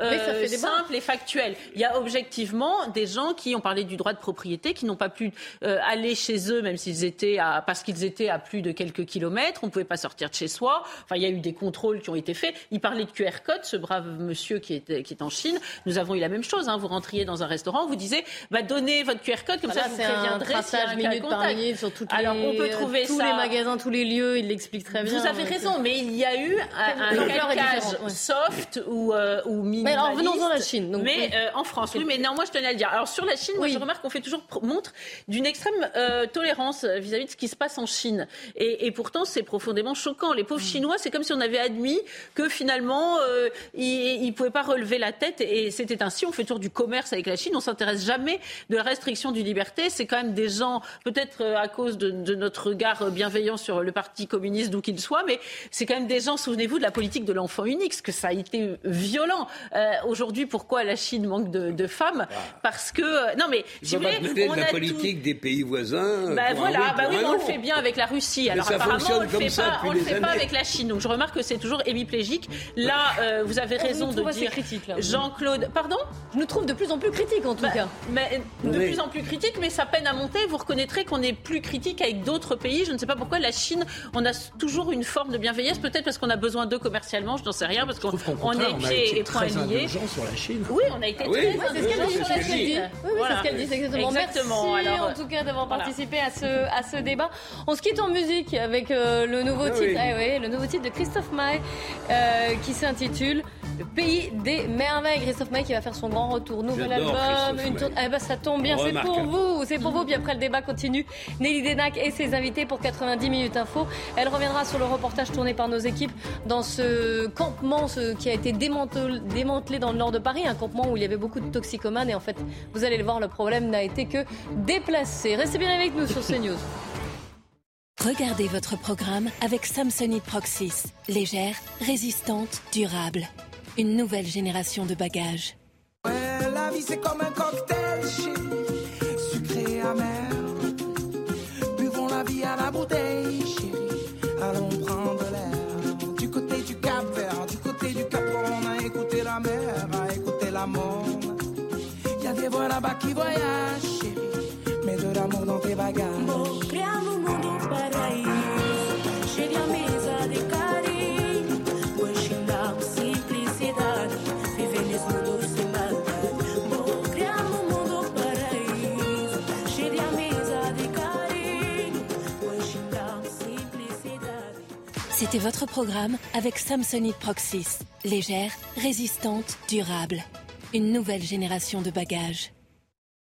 euh, simple et factuelle. Il y a objectivement des gens qui ont parlé du droit de propriété, qui n'ont pas pu aller chez eux, même s'ils étaient à, parce qu'ils étaient à plus de quelques kilomètres, on ne pouvait pas sortir de chez soi. Enfin, il y a eu des contrôles qui ont été faits. Il parlait de QR code, ce brave monsieur qui est, qui est en Chine. Nous avons eu la même chose. Hein. Vous rentriez dans un restaurant, vous disiez, bah, donnez votre QR code, comme ça vous préviendrez un traçage minute par minute sur toutes Alors, on peut trouver tous ça. les magasins, tous les lieux, il l'explique très bien. Vous avez raison, mais il y a eu un, calcage ouais. soft ou, euh, ou minimaliste. Mais alors, venons-en à la Chine, donc, mais oui. euh, en France, oui, mais néanmoins, je tenais à le dire. Alors sur la Chine, moi, je remarque qu'on fait toujours montre d'une extrême euh, tolérance vis-à-vis de ce qui se passe en Chine. Et, et pourtant, c'est profondément choquant. Les Mm. pauvres Chinois, c'est comme si on avait admis que finalement, euh, ils ne pouvaient pas relever la tête. Et c'était ainsi. On fait toujours du commerce avec la Chine. On s'intéresse jamais de la restriction du liberté. C'est quand même des gens, peut-être euh, à cause de, de notre regard euh, bienveillant sur le Parti communiste, d'où qu'il soit, mais c'est quand même des gens, souvenez-vous de la politique de l'enfant unique, parce que ça a été violent. Euh, Aujourd'hui, pourquoi la Chine manque de, de femmes Parce que... euh, Non, mais si vous voulez, on de la a tout- politique des pays voisins. bah voilà, oui, bah oui, un mais on le fait bien avec la Russie. Mais Alors ça apparemment, fonctionne on le comme fait pas, on le fait pas avec la Chine. Donc je remarque que c'est toujours hémiplégique. Là, euh, vous avez On raison de dire. Jean-Claude, pardon? Je nous trouve de plus en plus critique en tout Bah, cas. mais de Oui. plus en plus critique, mais ça peine à monter. Vous reconnaîtrez qu'on est plus critique avec d'autres pays. Je ne sais pas pourquoi la Chine, on a toujours une forme de bienveillance. Peut-être parce qu'on a besoin d'eux commercialement, je n'en sais rien, parce qu'on Au on est on a pieds été et poings liés. sur la Chine. Oui, on a été Ah oui, très ouais, c'est ce qu'elle dit Chine. Oui, oui, Voilà. c'est ce qu'elle dit, exactement. Exactement. Merci Alors, en tout cas d'avoir voilà. participé à ce, à ce débat. On se quitte en musique avec euh, le nouveau Ah titre, oui. ah oui, le nouveau titre de Christophe Maé euh, qui s'intitule Le pays des merveilles. Christophe Maé qui va faire son grand retour, nouvel album, une tour- Eh ben, ça tombe bien, c'est pour vous, c'est pour vous. Puis après le débat continue. Nelly Denac et ses invités pour 90 minutes info. Elle reviendra sur le reportage tourné par nos équipes dans ce campement ce, qui a été démantel- démantelé dans le nord de Paris, un campement où il y avait beaucoup de toxicomanes et en fait, vous allez le voir, le problème n'a été que déplacé. Restez bien avec nous sur CNews. Regardez votre programme avec Samsonite Proxys. Légère, résistante, durable. Une nouvelle génération de bagages. Ouais, la vie c'est comme un cocktail, chérie, sucré amer. Buvons la vie à la bouteille, chérie, allons prendre l'air. Du côté du Cap Vert, du côté du Cap on a écouté la mer, a écouté la monde. Y a des voix là-bas qui voyagent, chérie, mets de l'amour dans tes bagages. C'était votre programme avec Samsonite Proxys. Légère, résistante, durable. Une nouvelle génération de bagages.